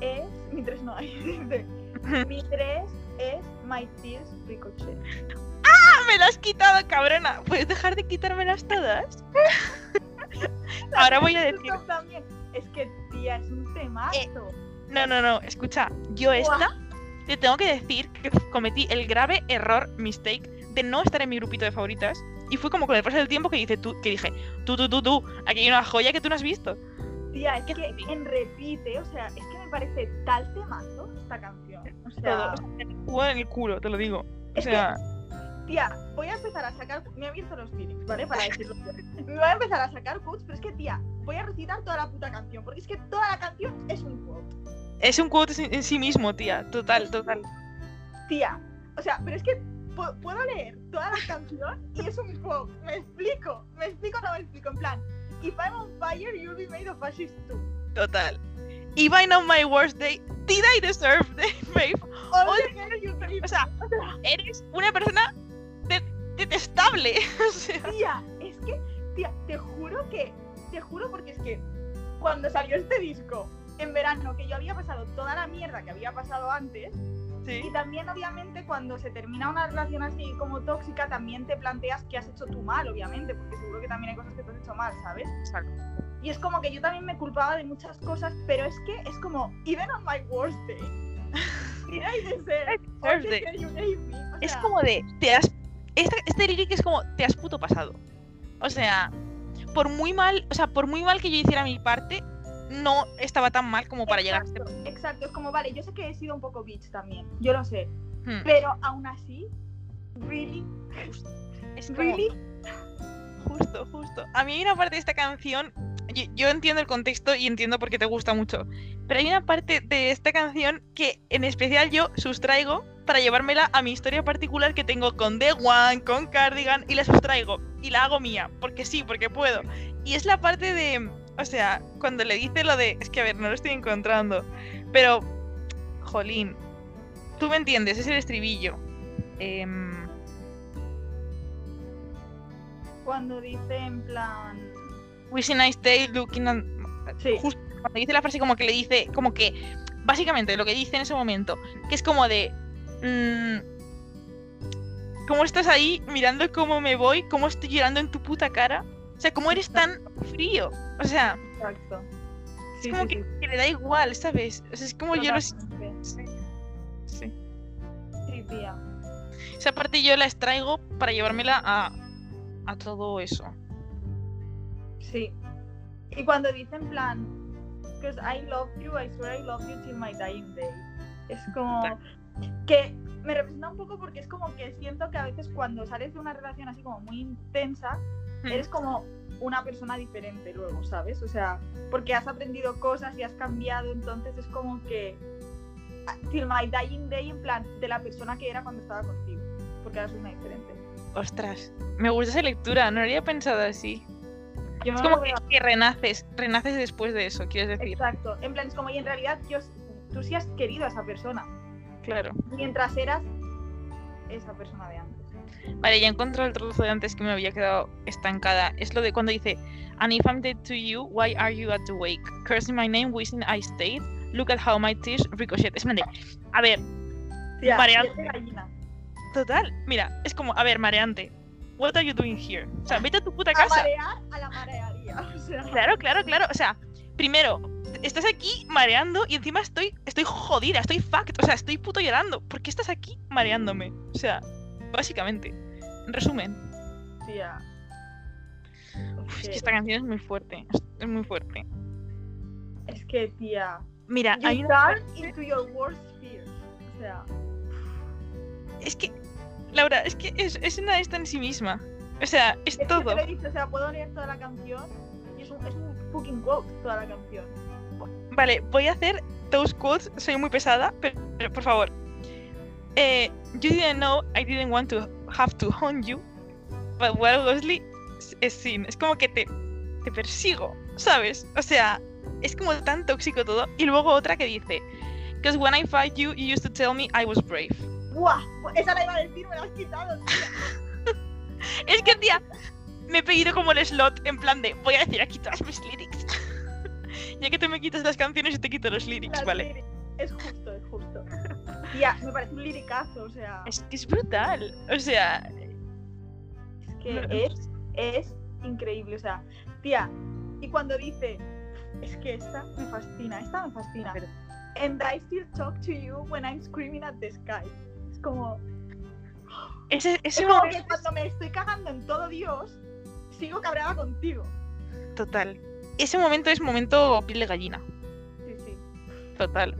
es. Mi 3 no hay. Mi 3 es My Tears Ricochet. ¡Ah, me las has quitado, cabrona! ¿Puedes dejar de quitármelas todas? Ahora voy a decir... También. Es que, tía, es un temazo. No, no, no, escucha, yo esta te tengo que decir que cometí el grave error, mistake, de no estar en mi grupito de favoritas. Y fue como con el paso del tiempo que, dice, tú, que dije, tú, tú, tú, tú, aquí hay una joya que tú no has visto. Tía, es ¿Qué que repite? en repite, o sea, es que me parece tal temazo esta canción. O sea, Todo. Jugó en el culo, te lo digo. O Es que- sea, tía, voy a empezar a sacar. Me he abierto los lyrics, ¿vale? Para decirlo. Me voy a empezar a sacar quotes, pero es que, tía, voy a recitar toda la puta canción, porque es que toda la canción es un quote. es un quote en sí mismo, tía. Total, total. Tía, o sea, pero es que pu- puedo leer toda la canción y es un quote. Me explico, me explico, no me explico. En plan, if I'm on fire, you'll be made of ashes too. Total. If I know my worst day, did I deserve the believe- O sea, eres una persona O sea, Tía, es que, tía, te juro que, te juro porque es que cuando salió este disco en verano, que yo había pasado toda la mierda que había pasado antes, sí. y también obviamente cuando se termina una relación así como tóxica, también te planteas que has hecho tú mal, obviamente, porque seguro que también hay cosas que tú has hecho mal, ¿sabes? Exacto. Y es como que yo también me culpaba de muchas cosas, pero es que es como, even on my worst day, did I deserve you me? O Es sea, como de, te has... Esta, este lyric es como, te has puto pasado. O sea, por muy mal, o sea, por muy mal que yo hiciera mi parte, no estaba tan mal como para llegar a este Exacto, Exacto, es como, vale, yo sé que he sido un poco bitch también, yo lo sé, Hmm. pero aún así, really, Es como, really, justo, justo. A mí hay una parte de esta canción, yo, yo entiendo el contexto y entiendo por qué te gusta mucho, pero hay una parte de esta canción que en especial yo sustraigo para llevármela a mi historia particular que tengo con The One, con Cardigan, y la sustraigo y la hago mía, porque sí, porque puedo. Y es la parte de, o sea, cuando le dice lo de, es que a ver, no lo estoy encontrando, pero, jolín, tú me entiendes, es el estribillo. Em, cuando dice en plan, Wishing I stay looking at... sí, Justo cuando dice la frase como que le dice, como que, básicamente lo que dice en ese momento, que es como de... mm, ¿Cómo estás ahí mirando cómo me voy? ¿Cómo estoy llorando en tu puta cara? O sea, ¿cómo eres tan frío? O sea, exacto. es como sí, que, sí, que le da igual, ¿sabes? O sea, es como yo totalmente. Sí. sí. Sí, tía. Esa parte yo la extraigo para llevármela a, a todo eso. Sí. Y cuando dice en plan, because I love you, I swear I love you till my dying day. Es como que me representa un poco porque es como que siento que a veces cuando sales de una relación así como muy intensa, eres como una persona diferente luego, ¿sabes? O sea, porque has aprendido cosas y has cambiado, entonces es como que ah, till my dying day en plan de la persona que era cuando estaba contigo, porque soy una diferente. Ostras, me gusta esa lectura, no lo había pensado así. Yo Es como que renaces, renaces después de eso, quieres decir. Exacto, en plan es como y en realidad yo, tú sí has querido a esa persona, Claro. mientras eras esa persona de antes. Vale, ya encontré el trozo de antes que me había quedado estancada. Es lo de cuando dice, And if I'm dead to you, why are you at the wake? Cursing my name, wishing I stayed. Look at how my tears ricochet. Es mente. A ver, Tía, Mareante. de total. Mira, es como, a ver, mareante. What are you doing here? O sea, vete a tu puta A casa. marear a la marearía. O sea, Claro, claro, claro. O sea, primero, estás aquí mareando y encima estoy, estoy jodida, estoy fucked. O sea, estoy puto llorando. ¿Por qué estás aquí mareándome? O sea, básicamente. En resumen. tía. Uf, es que- que esta canción es muy fuerte. es- muy fuerte. Es que, tía. Mira, You hay una... turn into your worst fears. O sea, Es que, Laura, es que es, es una esta en sí misma. O sea, es es que todo. te lo he dicho, o sea, puedo leer toda la canción y es un, es un fucking quote toda la canción. Vale, voy a hacer those quotes. Soy muy pesada, pero, pero, por favor. Eh, you didn't know I didn't want to have to haunt you, but what Wesley es sin. Es como que te, te persigo, ¿sabes? O sea, es como tan tóxico todo. Y luego otra que dice, Because when I fight you, you used to tell me I was brave. ¡Buah! Esa la iba a decir, me la has quitado, tía. Es que, tía, me he pedido como el slot en plan de voy a decir aquí todas mis lyrics. Ya que tú me quitas las canciones, yo te quito los lyrics, Las ¿vale? lyrics. Es justo, es justo. Tía, me parece un liricazo, o sea. Es que es brutal. O sea, Es que es, es increíble, o sea, tía, y cuando dice, es que esta me fascina, esta me fascina. Pero- And I still talk to you when I'm screaming at the sky. Es como, ese, es ese como momento que cuando me estoy cagando en todo Dios, sigo cabreada contigo. total. Ese momento es momento piel de gallina. Sí, sí. Total.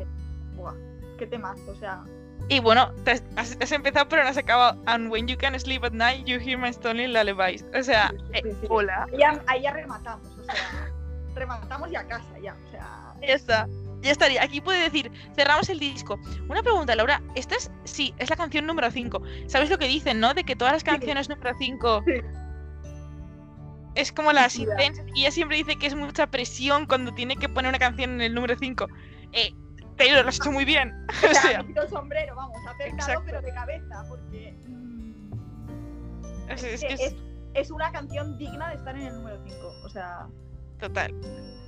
Buah, qué temazo, o sea. Y bueno, te has, has- empezado pero no has acabado. And when you can sleep at night, you hear my stolen lullabies. O sea, Sí, sí, eh, sí, hola. Ahí ya, ahí ya rematamos, o sea, rematamos ya a casa, ya, o sea. Ya está. Ya estaría. Aquí puede decir, cerramos el disco. Una pregunta, Laura. Esta es, sí, es la canción número 5. ¿Sabes lo que dicen, no? De que todas las canciones número 5 Sí. Es como Tía. intensas. Y ella siempre dice que es mucha presión cuando tiene que poner una canción en el número 5. Eh, Taylor, lo has hecho muy bien. O o sea, sombrero, vamos, Exacto. pero de cabeza, porque. mm, es, que una canción digna de estar en el número 5. O sea, total.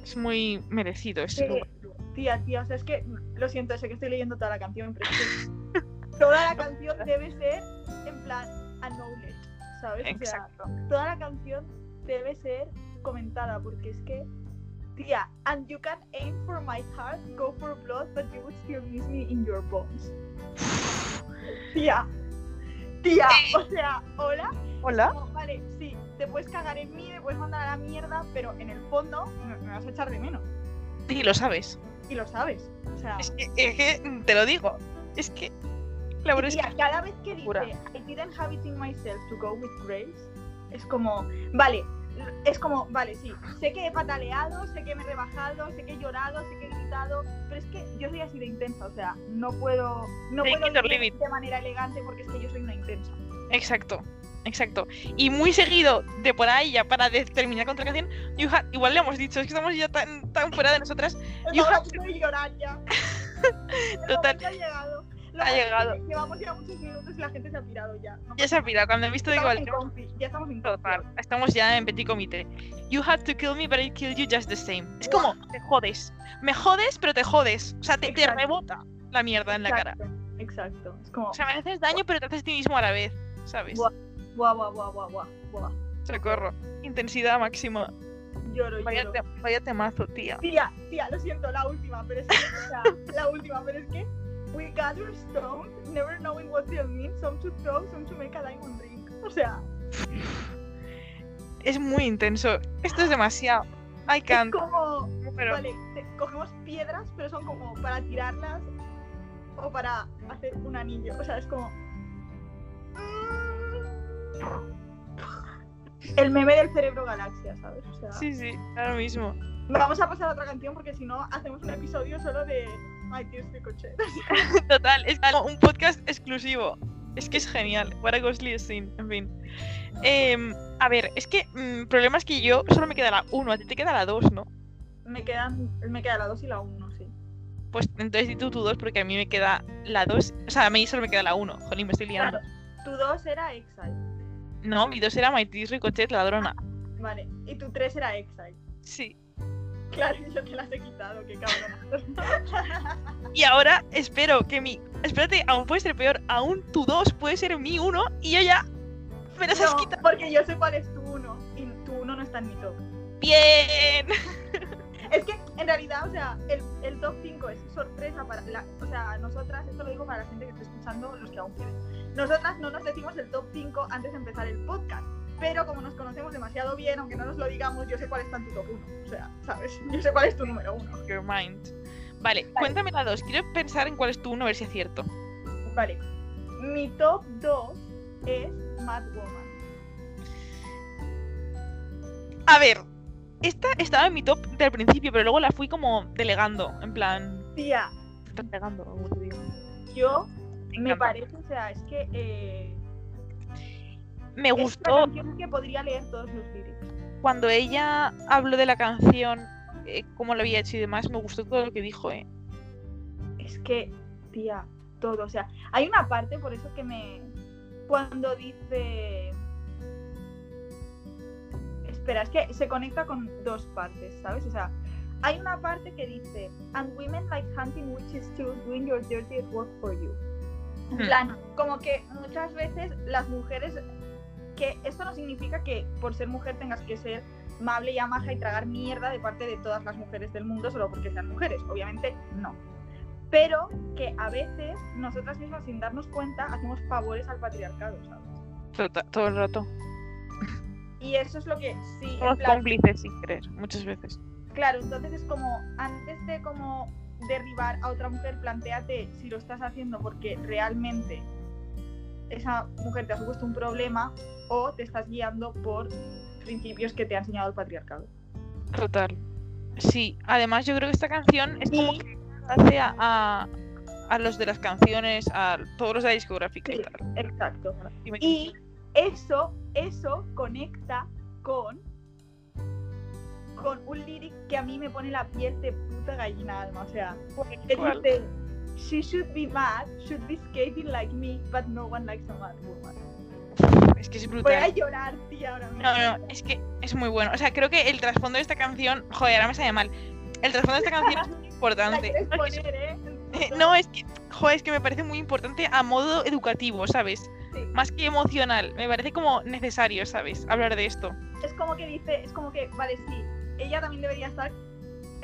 Es muy merecido ese que- tía, tía, o sea, es que lo siento, sé que estoy leyendo toda la canción, pero toda la canción debe ser en plan acknowledged, ¿sabes? O sea, toda la canción debe ser comentada, porque es que, tía, and you can aim for my heart, go for blood, but you would still miss me in your bones. Tía, tía, o sea, hola. Hola. No, vale, sí, te puedes cagar en mí, me puedes mandar a la mierda, pero en el fondo me, me vas a echar de menos. Sí, lo sabes. Y lo sabes. O sea, Es que, es que te lo digo. Es que. La verdad es tía, que. cada vez que dice I didn't have it in myself to go with Grace, es como, vale, es como, vale, sí, sé que he pataleado, sé que me he rebajado, sé que he llorado, sé que he gritado, pero es que yo soy así de intensa, o sea, no puedo, no Take puedo it or ir leave it. de manera elegante porque es que yo soy una intensa. Exacto. Exacto. Y muy seguido de por ahí, ya para terminar con otra canción, you igual le hemos dicho, es que estamos ya tan, tan fuera de nosotras. You have llorar ya. Total. Ha llegado. Llevamos ya muchos minutos y la gente se ha pirado ya. No Ya se ha pirado. Cuando he visto digo, confi, ya estamos en total. Estamos ya en petit comité. You had to kill me, but I killed you just the same. Es como, te jodes. Me jodes, pero te jodes. O sea, te, te rebota la mierda en la cara. Exacto. Es como, O sea, me haces daño, pero te haces a ti mismo a la vez. ¿Sabes? Buah. guau, guau, guau, guau, guau, guau. Socorro. Intensidad máxima. Lloro, Vaya, lloro. te- vaya temazo, tía. Tía, tía, lo siento, la última, pero es que, o sea, la última, pero es que we gather stones, never knowing what they'll mean, some to throw, some to make a diamond ring. O sea, Es muy intenso. Esto es demasiado. I es can't. como, Pero vale, te- cogemos piedras, pero son como para tirarlas o para hacer un anillo. O sea, es como. El meme del cerebro galaxia, ¿sabes? O sea, sí, sí, ahora mismo. vamos a pasar a otra canción porque si no hacemos un episodio solo de My Tears Ricochet. Total, es como un podcast exclusivo. Es que es genial. What a ghostly scene, en fin. Em, a ver, es que mm, problema es que yo solo me queda la 1, a ti te queda la 2, ¿no? Me quedan, me queda la 2 y la 1, sí. Pues entonces di tú tu 2 porque a mí me queda la 2. O sea, a mí solo me queda la 1. Jolín, me estoy liando. Claro, tu 2 era Exile. No, mi 2 era My Tears Ricochet, ladrona. Vale. Y tu 3 era Exile. Sí. Claro, yo te las he quitado, qué cabrón. Y ahora espero que mi. Espérate, aún puede ser peor. Aún tu 2 puede ser mi 1 y yo ya. Me las has No, quitado. porque yo sé cuál es tu 1 y tu 1 no está en mi top. Bien. Es que en realidad, o sea, el, el top 5 es sorpresa para la, o sea, nosotras, esto lo digo para la gente que esté escuchando, los que aún quieren. Nosotras no nos decimos el top 5 antes de empezar el podcast. Pero como nos conocemos demasiado bien, aunque no nos lo digamos, yo sé cuál está en tu top 1. O sea, ¿sabes? Yo sé cuál es tu número 1. Your mind. Vale, cuéntame la 2. Quiero pensar en cuál es tu 1 a ver si acierto. Vale. Mi top 2 es Mad Woman. A ver, esta estaba en mi top del principio, pero luego la fui como delegando. En plan. Tía, Delegando, como te digo. yo Me me parece, o sea, es que eh, Me gustó canción que podría leer todos los lyrics. cuando ella habló de la canción, eh, cómo lo había hecho y demás. Me gustó todo lo que dijo, eh. Es que, tía, todo. O sea, hay una parte, por eso que me. Cuando dice. Espera, es que se conecta con dos partes, ¿sabes? O sea, hay una parte que dice, and women like hunting witches too, doing your dirtiest work for you. En Hmm. plan, como que muchas veces las mujeres, que esto no significa que por ser mujer tengas que ser amable y amaja y tragar mierda de parte de todas las mujeres del mundo solo porque sean mujeres, obviamente no. Pero que a veces nosotras mismas sin darnos cuenta hacemos favores al patriarcado, ¿sabes? Tota- todo el rato. Y eso es lo que sí, Somos plan, cómplices sin querer, muchas veces. Claro, entonces es como, antes de como derribar a otra mujer, planteate si lo estás haciendo porque realmente esa mujer te ha supuesto un problema o te estás guiando por principios que te ha enseñado el patriarcado. Total. Sí, además yo creo que esta canción es como Y- que hace a, a, a los de las canciones, a todos los de la discográfica y Sí, tal. exacto. Y eso, eso conecta con con un lyric que a mí me pone la piel de puta gallina alma, o sea, que ¿Cuál? dice She should be mad, should be skating like me, but no one likes a mad woman. Es que es Voy a brutal. llorar, tía, ahora mismo. No, no, es que es muy bueno. O sea, creo que el trasfondo de esta canción, joder, ahora me sale mal. El trasfondo de esta canción es muy importante. No, es que- poner, ¿eh? eh, No, es que, joder, es que me parece muy importante a modo educativo, ¿sabes? Sí. Más que emocional. Me parece como necesario, ¿sabes? Hablar de esto. Es como que dice, es como que, vale, sí, ella también debería estar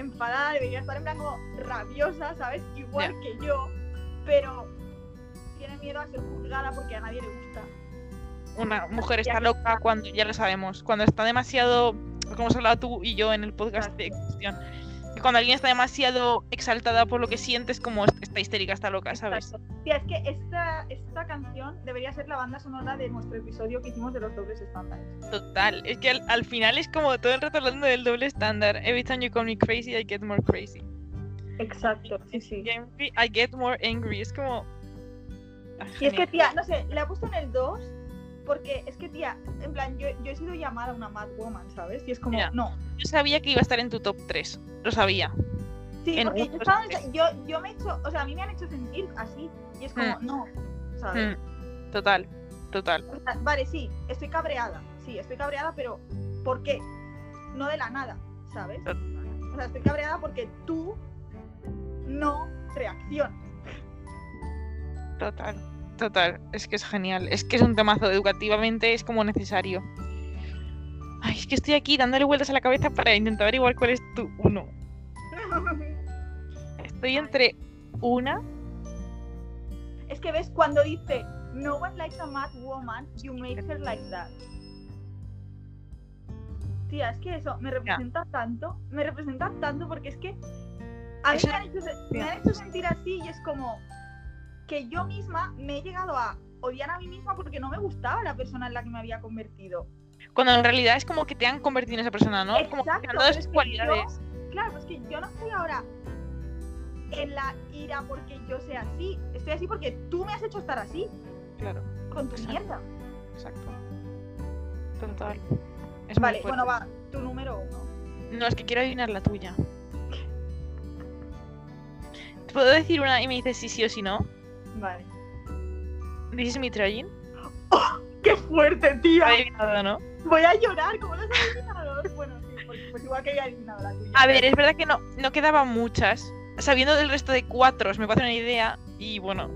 enfadada, debería estar en plan como rabiosa, ¿sabes? Igual que yo, pero tiene miedo a ser juzgada porque a nadie le gusta. Una mujer está loca cuando, ya lo sabemos, cuando está demasiado, como has hablado tú y yo en el podcast de cuestión, cuando alguien está demasiado exaltada por lo que siente es como está histérica, está loca, ¿sabes? Exacto. Tía, es que esta, esta canción debería ser la banda sonora de nuestro episodio que hicimos de los dobles estándares. Total, es que al, al final es como todo el rato hablando del doble estándar. Every time you call me crazy, I get more crazy. Exacto, sí, sí. I get more angry. Es como... Ah, Y es que, tía, no sé, le he puesto en el 2 porque es que, tía, en plan, yo, yo he sido llamada una mad woman, ¿sabes? Y es como, no. Yo sabía que iba a estar en tu top 3. Lo sabía. Sí, En porque yo, estaba yo, yo me he hecho, o sea, a mí me han hecho sentir así. Y es como, Mm. no, ¿sabes? Mm, Total, total. O sea, vale, sí, estoy cabreada. Sí, estoy cabreada, pero ¿por qué? No de la nada, ¿sabes? O sea, estoy cabreada porque tú no reaccionas. Total, total. Es que es genial. Es que es un temazo. Educativamente es como necesario. Ay, es que estoy aquí dándole vueltas a la cabeza para intentar averiguar cuál es tu uno. Estoy entre una. es que ves cuando dice No one likes a mad woman, you make her like that. Tía, es que eso me representa tanto, me representa tanto porque es que a mí Eso- me han, hecho, me han hecho sentir así y es como que yo misma me he llegado a odiar a mí misma porque no me gustaba la persona en la que me había convertido. Cuando en realidad es como que te han convertido en esa persona, ¿no? como que Exacto, te han dado esas es que cualidades. Claro, pues que yo no estoy ahora en la ira porque yo sea así. Estoy así porque tú me has hecho estar así, Claro, con tu Exacto. mierda. exacto. Total. Es Vale, bueno, va, tu número uno. No, es que quiero adivinar la tuya. ¿Te puedo decir una y me dices si sí o si no? Vale. This is me trying. ¡Qué fuerte, tía! Adivinado, ¿no? Voy a llorar, ¿cómo lo has adivinado? bueno, sí, pues, pues igual que había adivinado la tuya. A ver, es verdad que no, no quedaban muchas. Sabiendo del resto de cuatros me parece una idea y bueno,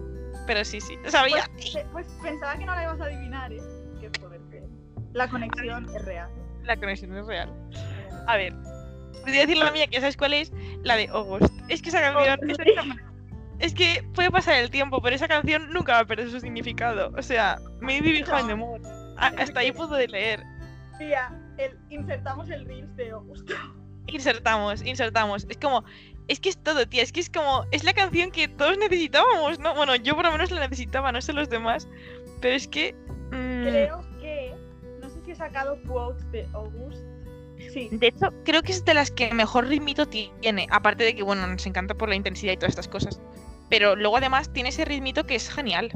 pero sí, sí. Sabía. Pues, pues pensaba que no la ibas a adivinar, ¿eh? Qué fuerte. La conexión es real. La conexión es real. A ver, voy a decir la mía, que sabes cuál es, la de August. Es que Oh, esa- sí. Es que puede pasar el tiempo, pero esa canción nunca va a perder su significado. O sea, maybe behind the moon. Hasta ahí puedo leer. Tía, el, insertamos el Reels de Augusto. Insertamos, insertamos. Es como, es que es todo, tía. Es que es como, es la canción que todos necesitábamos, ¿no? Bueno, yo por lo menos la necesitaba, no sé los demás. Pero es que. mm, Creo que. No sé si he sacado quotes de August. Sí. De hecho, creo que es de las que mejor ritmito tiene. Aparte de que, bueno, nos encanta por la intensidad y todas estas cosas. Pero luego además tiene ese ritmito que es genial.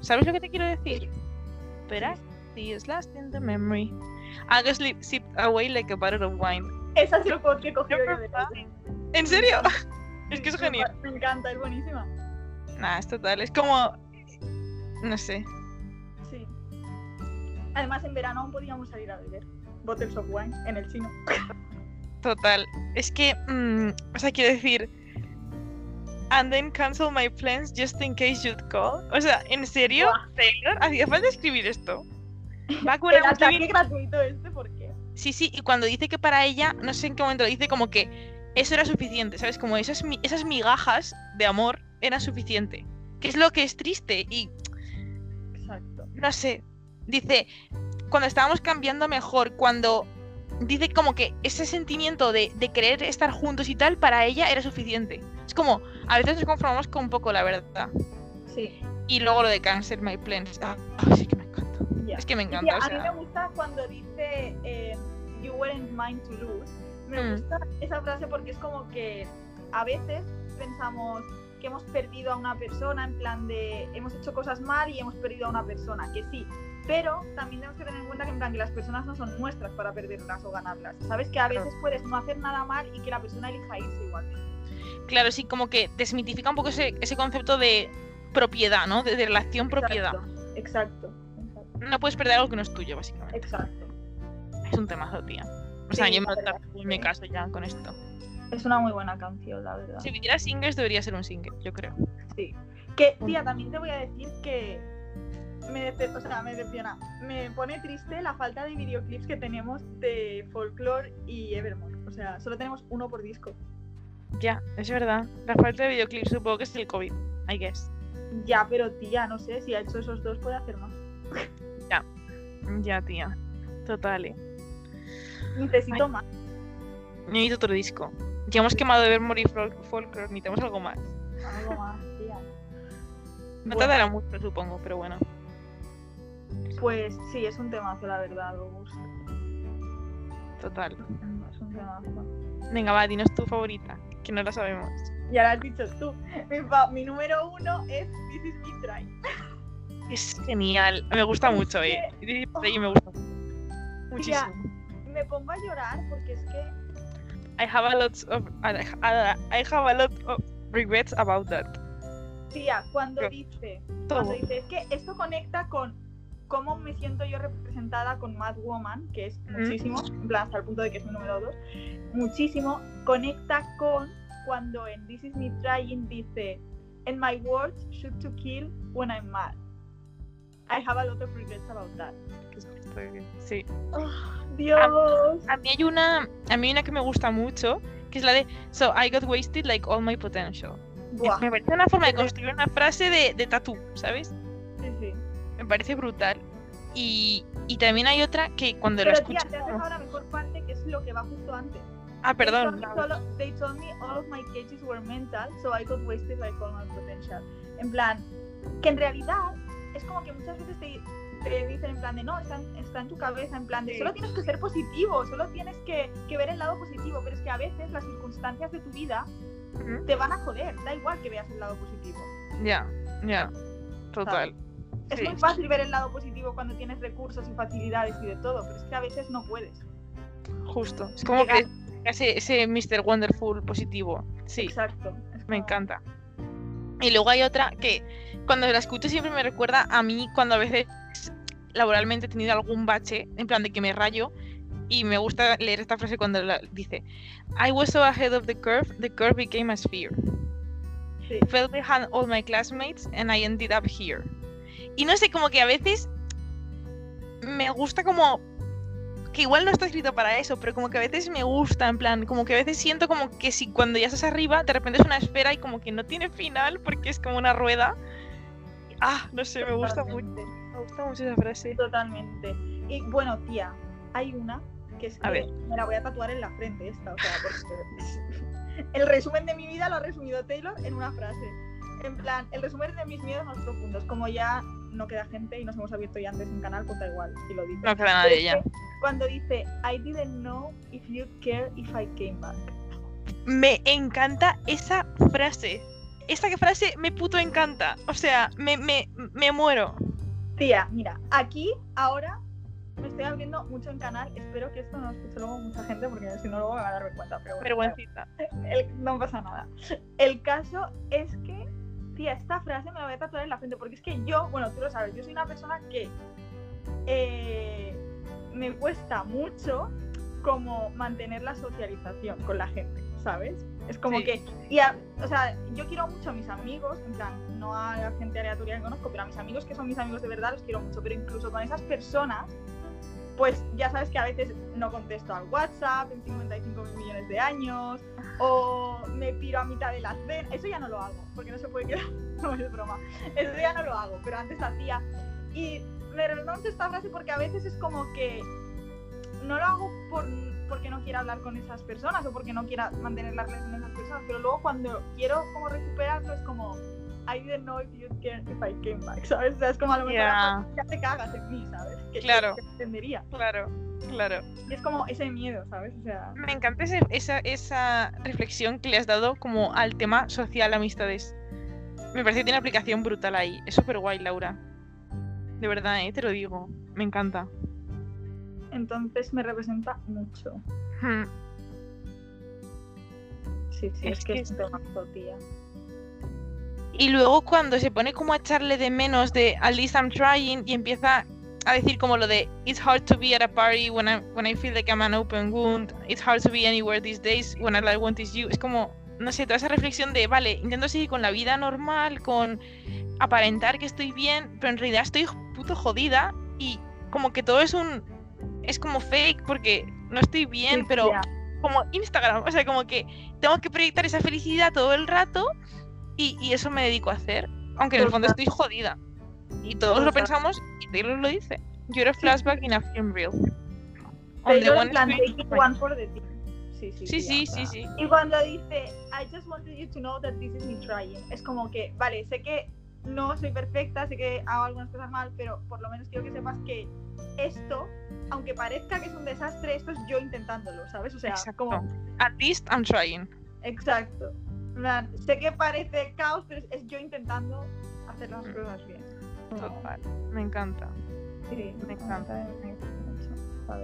¿Sabes lo que te quiero decir? But is last in the memory. Sipped away like a bottle of wine. Ha sido el quote que he cogido Yo de. ¿En serio? es Sí, que es genial. Me encanta, es buenísima. Nada, es total. Es como. No sé. Sí. Además, en verano aún podíamos salir a beber bottles of wine en el chino. Total. Es que. mm, o sea, quiero decir. And then cancel my plans just in case you'd call. O sea, ¿en serio? Buah. Taylor, hacía falta escribir esto. Va con El ataque motivi- gratuito este, ¿por qué? Sí, sí, y cuando dice que para ella, no sé en qué momento dice, como que eso era suficiente, ¿sabes? Como esas, esas migajas de amor eran suficiente. Que es lo que es triste. Y Exacto. no sé, dice, cuando estábamos cambiando mejor, cuando dice como que ese sentimiento de, de querer estar juntos y tal, para ella era suficiente. Es como, a veces nos conformamos con un poco, la verdad. Sí, Y luego lo de cancel my plans. Ah, ah, sí que me encanta. ya. Es que me encanta. o a mí sea, me gusta cuando dice eh, You weren't mine to lose. Me Mm. gusta esa frase porque es como que a veces pensamos que hemos perdido a una persona, en plan de hemos hecho cosas mal y hemos perdido a una persona, que sí. Pero también tenemos que tener en cuenta que, en plan, que las personas no son nuestras para perderlas o ganarlas. Sabes que a veces puedes no hacer nada mal y que la persona elija irse igual. Claro, sí, como que desmitifica un poco ese, ese concepto de propiedad, ¿no? De, de relación propiedad. Exacto, exacto, No puedes perder algo que no es tuyo, básicamente. exacto. Es un temazo, tía. O sea, Sí, yo me, verdad que- caso ya con esto. Es una muy buena canción, la verdad. Si pidiera singles, debería ser un single, yo creo. Sí. Que, tía, también te voy a decir que me, dece- o sea, me decepciona. Me pone triste la falta de videoclips que tenemos de Folklore y Evermore. O sea, solo tenemos uno por disco. Ya, es verdad. La falta de videoclip supongo que es el COVID, I guess. Ya, pero tía, no sé, si ha hecho esos dos puede hacer más. Ya, tía. Total, eh. Necesito más. Necesito otro disco. Ya hemos quemado Evermore y Fol- Folklore, necesitamos algo más. Algo más, tía. No Bueno, tardará mucho, supongo, pero bueno. Pues sí, es un temazo, la verdad, August. Total. Es un temazo. Venga, va, dinos tu favorita, que no la sabemos. Ya lo has dicho tú. Mi, número uno es This Is Me Try. Es genial, me gusta Es mucho, eh. que- Y me gusta muchísimo. Me pongo a llorar porque es que I have a lot of I I have a lot of regrets about that. Tía, cuando Pero- dice, Todo. cuando dice, es que esto conecta con cómo me siento yo representada con Mad Woman, que es muchísimo, en plan hasta el punto de que es mi número 2, muchísimo, conecta con cuando en This Is Me Trying dice, and my words shoot to kill when I'm mad. I have a lot of regrets about that. Sí. Oh, Dios. A mí hay una, a mí hay una que me gusta mucho, que es la de So I got wasted like all my potential. Buah, Me parece una forma de construir una frase de, de tatú, ¿sabes? Me parece brutal. Y, y también hay otra que cuando Pero tía, escucho. te has dejado la mejor parte, que es lo que va justo antes. Ah, They perdón. told, me solo- they told me all of my cages were mental, so I got wasted like all my potential. En plan, que en realidad es como que muchas veces te, te dicen en plan de no, está en, está en tu cabeza, en plan de Sí. solo tienes que ser positivo, solo tienes que, que ver el lado positivo, pero es que a veces las circunstancias de tu vida te van a joder, da igual que veas el lado positivo. Ya, ya. Total. Es Sí. muy fácil ver el lado positivo cuando tienes recursos y facilidades y de todo, pero es que a veces no puedes. Justo. Es como que ese, ese Mr. Wonderful positivo. Sí. Exacto. Es Me como- encanta. Y luego hay otra que cuando la escucho siempre me recuerda a mí cuando a veces laboralmente he tenido algún bache, en plan de que me rayo, y me gusta leer esta frase cuando la dice I was so ahead of the curve, the curve became a sphere. Sí. Fell behind all my classmates and I ended up here. Y no sé, como que a veces me gusta como que igual no está escrito para eso, pero como que a veces me gusta, en plan, como que a veces siento como que si cuando ya estás arriba, de repente es una esfera y como que no tiene final porque es como una rueda. Ah, no sé, me gusta mucho. Me gusta mucho esa frase. Totalmente. Y bueno, tía, hay una que es A ver. me la voy a tatuar en la frente esta, o sea, porque el resumen de mi vida lo ha resumido Taylor en una frase. En plan, el resumen de mis miedos más profundos. Como ya no queda gente y nos hemos abierto ya antes un canal, pues da igual si lo digo. No queda nadie ya. Cuando dice, I didn't know if you'd care if I came back. Me encanta esa frase. Esta frase me puto encanta. O sea, me, me, me muero. Tía, mira, aquí ahora me estoy abriendo mucho en canal. Espero que esto no lo escuche luego mucha gente porque si no luego me va a darme cuenta. Pero bueno, Vergüencita. el- no pasa nada. El caso es que tía, esta frase me la voy a tatuar en la frente, porque es que yo, bueno, tú lo sabes, yo soy una persona que eh, me cuesta mucho como mantener la socialización con la gente, ¿sabes? Es como Sí. que, y a- o sea, yo quiero mucho a mis amigos, en plan, no a la gente aleatoria que conozco, pero a mis amigos que son mis amigos de verdad los quiero mucho, pero incluso con esas personas, pues ya sabes que a veces no contesto al WhatsApp en 55 mil millones de años, o me piro a mitad de la cena, eso ya no lo hago, porque no se puede quedar, no es broma, eso ya no lo hago, pero antes hacía. Y me renuncio esta frase porque a veces es como que no lo hago por, porque no quiera hablar con esas personas o porque no quiera mantener la relación con esas personas, pero luego cuando quiero como recuperarlo es como I didn't know if you'd care if I came back, ¿sabes? O sea, es como a lo mejor Ya. ya te cagas en mí, ¿sabes? Que, Claro. que te entendería. Claro, claro. Y es como ese miedo, ¿sabes? O sea, Me encanta ese- esa, esa reflexión que le has dado como al tema social, amistades. Me parece que tiene aplicación brutal ahí. Es súper guay, Laura. De verdad, ¿eh? te lo digo. Me encanta. entonces me representa mucho. Hmm. Sí, sí, Es es, que, que es un temazo, tía. Y luego cuando se pone como a echarle de menos de at least I'm trying y empieza a decir como lo de it's hard to be at a party when I, when I feel like I'm an open wound, it's hard to be anywhere these days when all I want is you. Es como, no sé, toda esa reflexión de, vale, intento seguir con la vida normal, con aparentar que estoy bien, pero en realidad estoy puto jodida y como que todo es un, es como fake porque no estoy bien, Sí, pero como Instagram, o sea, como que tengo que proyectar esa felicidad todo el rato y, y eso me dedico a hacer, aunque en el fondo estoy jodida. Y todos lo pensamos y Taylor lo dice. You're a flashback in a film reel. On the Taylor one for the team. Sí, sí, Sí, sí, sí, sí. Y cuando dice, I just wanted you to know that this is me trying, es como que, vale, sé que no soy perfecta, sé que hago algunas cosas mal, pero por lo menos quiero que sepas que esto, aunque parezca que es un desastre, esto es yo intentándolo, ¿sabes? O sea, Exacto. como, At least I'm trying. exacto. Sé que parece caos, pero es, yo intentando hacer las Mm. cosas bien. Total. Me encanta. Sí, Me encanta. me.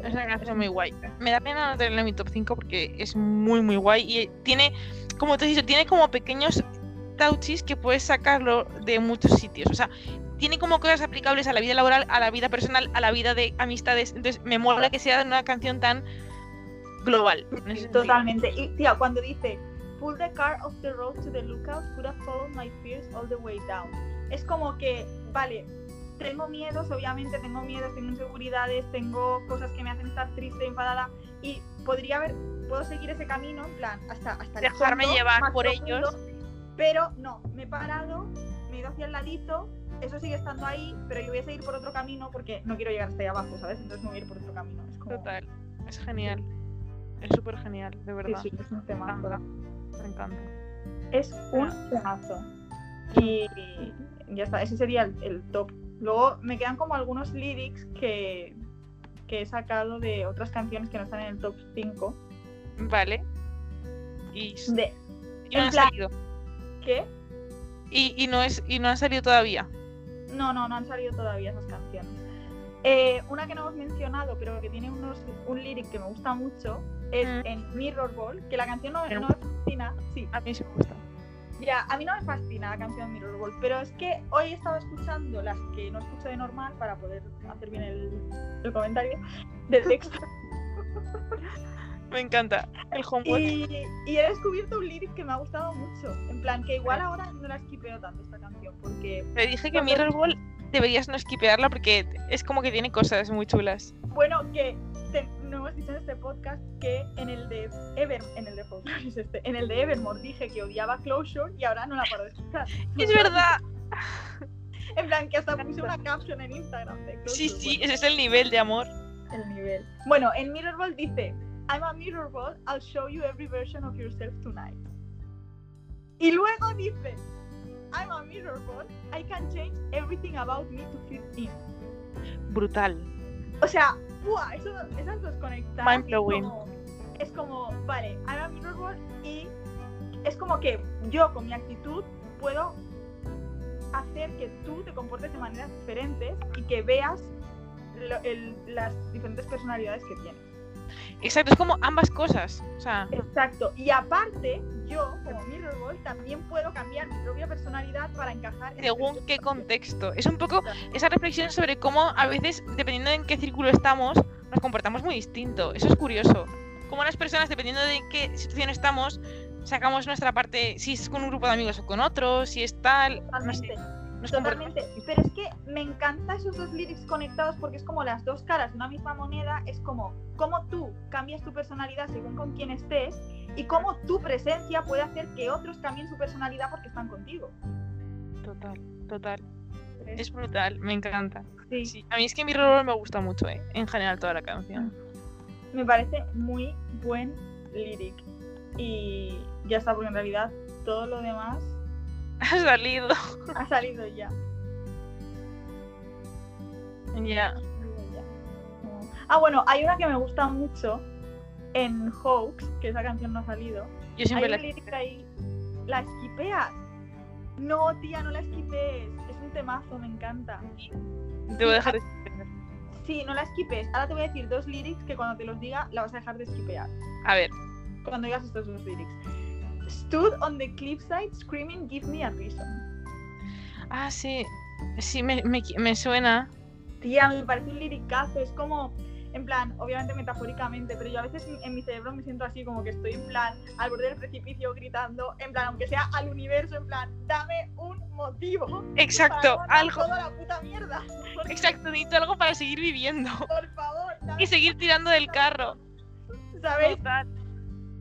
Es una canción muy guay. Me da pena no tenerla en mi top 5 porque es muy, muy guay. Y tiene, como te he dicho, tiene como pequeños touches que puedes sacarlo de muchos sitios. O sea, tiene como cosas aplicables a la vida laboral, a la vida personal, a la vida de amistades. Entonces, me mola que sea una canción tan global. totalmente. Y tía, cuando dice pull the car off the road to the lookout, could have followed my fears all the way down. Es como que, vale, tengo miedos, obviamente tengo miedos, tengo inseguridades, tengo cosas que me hacen estar triste, enfadada y podría haber, puedo seguir ese camino, en plan, hasta, hasta el Dejarme fondo, llevar por profundo, ellos. Pero no, me he parado, me he ido hacia el ladito, eso sigue estando ahí, pero yo voy a seguir por otro camino porque no quiero llegar hasta ahí abajo, ¿sabes? Entonces me voy a ir por otro camino. Es como, Total. Es genial. Es súper genial, de sí, verdad. sí, es un tema. Me encanta. Es un temazo. Y ya está, ese sería el, el top. Luego me quedan como algunos lyrics que, que he sacado de otras canciones que no están en el top 5. Vale. Y, De, y no han plan- salido. ¿Qué? Y, y no es, y no han salido todavía. No, no, no han salido todavía esas canciones. Eh, una que no hemos mencionado, pero que tiene unos, un lyric que me gusta mucho, es Mm. en Mirror Ball, que la canción no, no me fascina. Sí, A mí sí me gusta. Ya, a mí no me fascina la canción Mirror Ball, pero es que hoy he estado escuchando las que no escucho de normal para poder hacer bien el, el comentario del texto. Me encanta. El homework. y, y he descubierto un lyric que me ha gustado mucho. En plan, que igual ahora no la esquipeo tanto esta canción, porque, Te dije que Mirror Ball deberías no esquipearla porque es como que tiene cosas muy chulas. bueno, que te- no hemos dicho en este podcast que en el de Ever, en el de este, en el de Evermore dije que odiaba Closure y ahora no la paro de escuchar. Es verdad. En plan, que hasta puse una caption en Instagram de Closure. Sí, sí, bueno. ese es el nivel de amor. el nivel. Bueno, en Mirror Ball dice, I'm a mirror ball, I'll show you every version of yourself tonight. Y luego dice, I'm a mirror ball, I can change everything about me to fit in. Brutal. O sea, ¡buah! Eso, esas dos conectadas. Mind blowing. Es como, es como, vale, I'm a mirror ball y es como que yo con mi actitud puedo hacer que tú te comportes de maneras diferentes y que veas lo- el- las diferentes personalidades que tienes. Exacto, es como ambas cosas. O sea, Exacto. Y aparte, yo, como Mirror Ball, también puedo cambiar mi propia personalidad para encajar en según qué contexto. Es un poco esa reflexión sobre cómo a veces, dependiendo de en qué círculo estamos, nos comportamos muy distinto. Eso es curioso. Como las personas, dependiendo de en qué situación estamos, sacamos nuestra parte, si es con un grupo de amigos o con otros, si es tal, no sé. Totalmente. nos comportamos- Totalmente, pero es que me encanta esos dos lyrics conectados porque es como las dos caras de una misma moneda, es como cómo tú cambias tu personalidad según con quién estés y cómo tu presencia puede hacer que otros cambien su personalidad porque están contigo. Total, total. Es brutal, me encanta. Sí, Sí, a mí es que mi rol me gusta mucho, ¿eh? En general, toda la canción. me parece muy buen lyric y ya está porque en realidad todo lo demás Ha salido. ha salido ya. Ya. Ah, bueno, hay una que me gusta mucho en Hoax, que esa canción no ha salido. Yo siempre Hay la. lyric ahí. ¿La esquipeas? No, tía, no la esquipees. Es un temazo, me encanta. Debo dejar de. Sí, no la esquipes. Ahora te voy a decir dos lyrics que cuando te los diga la vas a dejar de esquipear. A ver, Cuando digas estos dos lyrics. Stood on the cliffside screaming, give me a reason. ah, sí. Sí, me, me, me suena. Tía, me parece un lyricazo. Es como, en plan, obviamente metafóricamente, pero yo a veces en mi cerebro me siento así, como que estoy en plan al borde del precipicio gritando, en plan, aunque sea al universo, en plan, dame un motivo. Exacto, para algo. Toda la puta mierda. Porque, Exacto, necesito algo para seguir viviendo. Por favor, dame- Y seguir tirando del carro. ¿sabes? Total.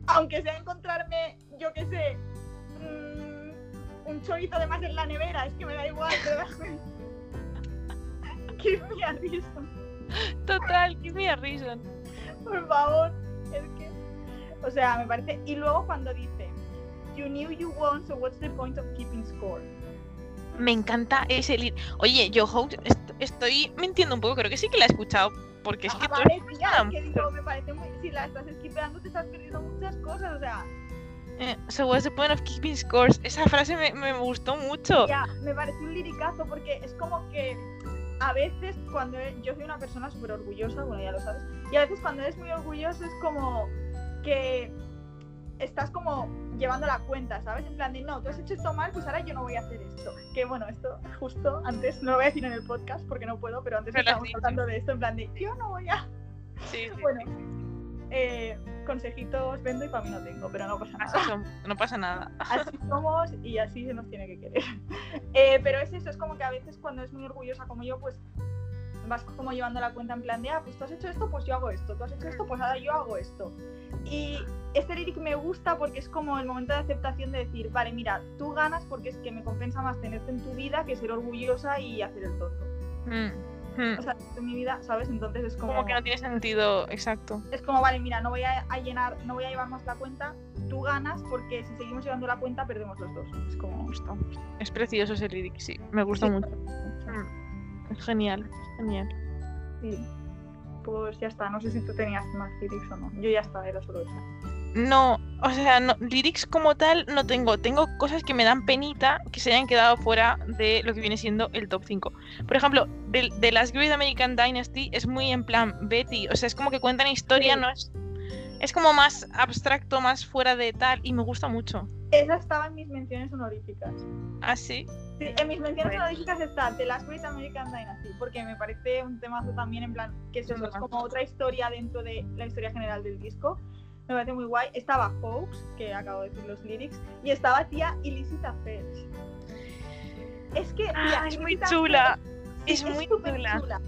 Aunque sea encontrarme, yo qué sé, mm, un chorizo de más en la nevera, es que me da igual, Give me a reason. Total, give me a reason. Por favor, es que. O sea, me parece. Y luego cuando dice, You knew you won, so what's the point of keeping score? Me encanta ese lead. Oye, yo Hoax, est- estoy mintiendo un poco, creo que sí que la he escuchado. Porque es que Ah, tú vale, tía, es que digo, me parece muy. Si la estás esquipeando, te estás perdiendo muchas cosas. O sea, Eh, so what's the point of keeping scores? Esa frase me, me gustó mucho. ya, me parece un liricazo porque es como que. A veces, cuando e- yo soy una persona súper orgullosa, bueno, ya lo sabes, y a veces cuando eres muy orgulloso es como que estás como llevando la cuenta, ¿sabes? En plan de, no, tú has hecho esto mal, pues ahora yo no voy a hacer esto. Que bueno, esto justo antes, no lo voy a decir en el podcast porque no puedo, pero antes Pero estábamos hablando de esto, en plan de, yo no voy a... Sí, sí, Bueno, sí. Eh, consejitos vendo y para mí no tengo, pero no pasa nada. son, no pasa nada. Así somos y así se nos tiene que querer. Eh, pero es eso, es como que a veces cuando es muy orgullosa como yo, pues vas como llevando la cuenta en plan de, ah, pues tú has hecho esto, pues yo hago esto, tú has hecho esto, pues ahora yo hago esto. Y este lyric me gusta porque es como el momento de aceptación de decir, vale, mira, tú ganas porque es que me compensa más tenerte en tu vida que ser orgullosa y hacer el tonto. Mm, O sea, en mi vida, ¿sabes? Entonces es como, Como que no tiene sentido, exacto. es como, vale, mira, no voy a, a llenar, no voy a llevar más la cuenta, tú ganas porque si seguimos llevando la cuenta perdemos los dos. Es como. Es precioso ese lyric, sí. Me gusta Sí. mucho. Mm. Es genial, es genial. Sí. Pues ya está, no sé si tú tenías más lyrics o no. Yo ya está, era solo eso. No, o sea, no, lyrics como tal no tengo. Tengo cosas que me dan penita que se hayan quedado fuera de lo que viene siendo el top 5. Por ejemplo, de, de Last Great American Dynasty es muy en plan Betty. O sea, es como que cuentan historia, Sí. no es. Es como más abstracto, más fuera de tal, y me gusta mucho. Esa estaba en mis menciones honoríficas. ¿Ah, sí? Sí, en mis menciones Bueno. honoríficas está The Last Great American Dynasty, porque me parece un temazo también, en plan, que es, eso, como otra historia dentro de la historia general del disco. Me parece muy guay. Estaba Hoax, que acabo de decir los lyrics, y estaba tía Illicit Affairs. Es que, tía, Ah, es muy chula. Es sí, muy súper chula.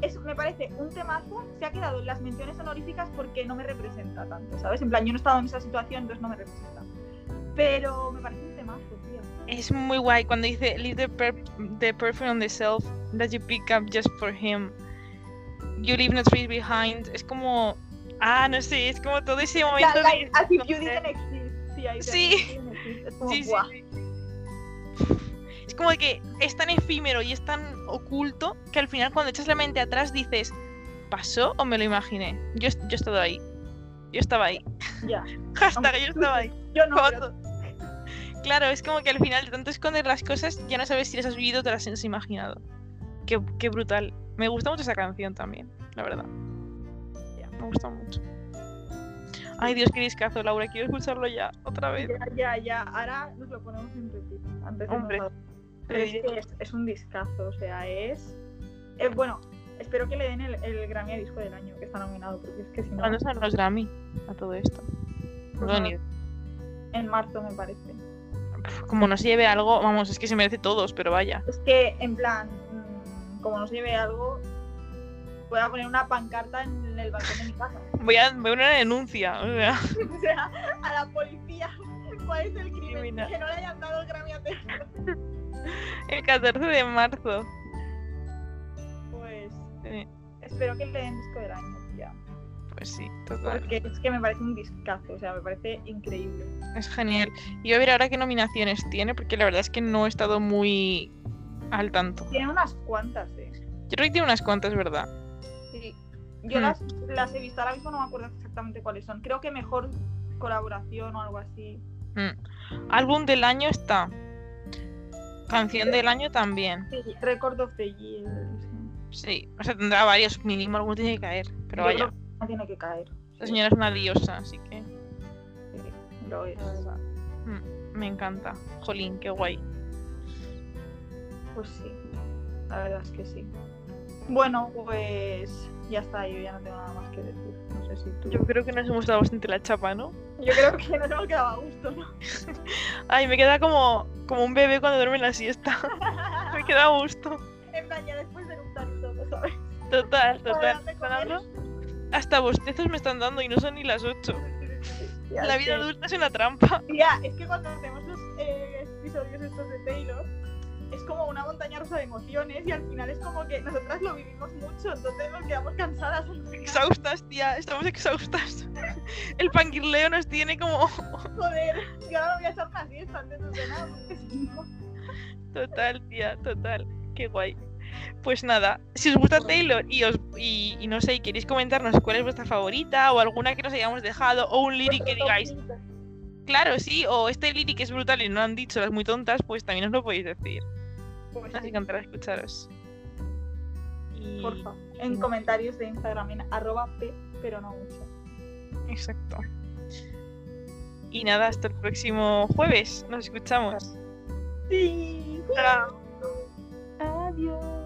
Es, me parece un temazo, se ha quedado en las menciones honoríficas porque no me representa tanto, ¿sabes? En plan, yo no he estado en esa situación, entonces no me representa. Pero me parece un temazo, tío. Es muy guay cuando dice Leave the, per- the perfume on the shelf that you pick up just for him. You leave no trace behind. Es como. Ah, no sé, es como todo ese momento La- like, de. as if no you sé. didn't exist. Sí, ahí Sí. Es como, Sí. Es como que es tan efímero y es tan oculto que al final cuando echas la mente atrás dices, ¿pasó o me lo imaginé? Yo, yo he estado ahí. Yo estaba ahí. Ya. Hashtag, yo estaba ahí. Yo no, pero. Claro, es como que al final de tanto esconder las cosas ya no sabes si las has vivido o te las has imaginado. Qué, qué brutal. Me gusta mucho esa canción también, la verdad. Me gusta mucho. Ay, Dios, qué discazo, Laura. Quiero escucharlo ya, otra vez. Ya, ya, ya. Ahora nos lo ponemos en repeat. Antes Hombre, Pero es que es, es un discazo, o sea, es. eh, bueno, espero que le den el, el Grammy a Disco del Año, que está nominado, porque es que si no. ¿Cuándo son los Grammy a todo esto? Pues no. En marzo, me parece. Como no se lleve algo, vamos, es que se merece todos, pero vaya. Es que, en plan, mm, como no se lleve algo, voy a poner una pancarta en el balcón de mi casa. Voy a, voy a una denuncia, o sea. o sea, a la policía. ¿Cuál es el crimen? Criminal. Que no le hayan dado el Grammy a. El 14 de marzo. Pues Sí, espero que le den disco del año, tía. pues sí, total. Porque es que me parece un discazo, o sea, me parece increíble. Es genial. Y voy a ver ahora qué nominaciones tiene, porque la verdad es que no he estado muy al tanto. Tiene unas cuantas, eh. Yo creo que tiene unas cuantas, ¿verdad? Yo Hmm. las, las he visto, ahora mismo no me acuerdo exactamente cuáles son. Creo que mejor colaboración o algo así. Mm. Álbum del año está. Canción del año también. Sí, Record of the Year. sí. O sea, tendrá varios, mínimo alguno tiene que caer. Pero Yo vaya, no tiene que caer. la señora es una diosa, así que Sí, lo es. mm, me encanta. Jolín, qué guay. Pues sí, la verdad es que sí. Bueno, pues ya está, yo ya no tengo nada más que decir. No sé si tú. Yo creo que nos hemos dado bastante la chapa, ¿no? Yo creo que nos hemos quedado a gusto, ¿no? Ay, me queda como, como un bebé cuando duerme en la siesta. me queda a gusto. en plan, ya después de untar y todo, ¿sabes? Total, total. Hasta bostezos me están dando y no son ni las 8. Ya La vida adulta es una trampa. Tía, es que cuando hacemos los eh, episodios estos de Taylor, como una montaña rusa de emociones y al final es como que nosotras lo vivimos mucho, entonces nos quedamos cansadas. Exhaustas, tía, estamos exhaustas. El panquirleo nos tiene como. Joder, yo ahora me voy a echar una siesta antes de no... Total, tía, total. Qué guay. Pues nada, si os gusta Taylor y os y, y no sé, y queréis comentarnos cuál es vuestra favorita o alguna que nos hayamos dejado o un lyric que digáis, claro, sí, o este lyric es brutal y no lo han dicho las muy tontas, pues también os lo podéis decir. Pues sí, encantará escucharos. Y... porfa. En comentarios de Instagram en arroba p, pero no mucho. Exacto. Y nada, hasta el próximo jueves. Nos escuchamos. Sí. Chao. Adiós.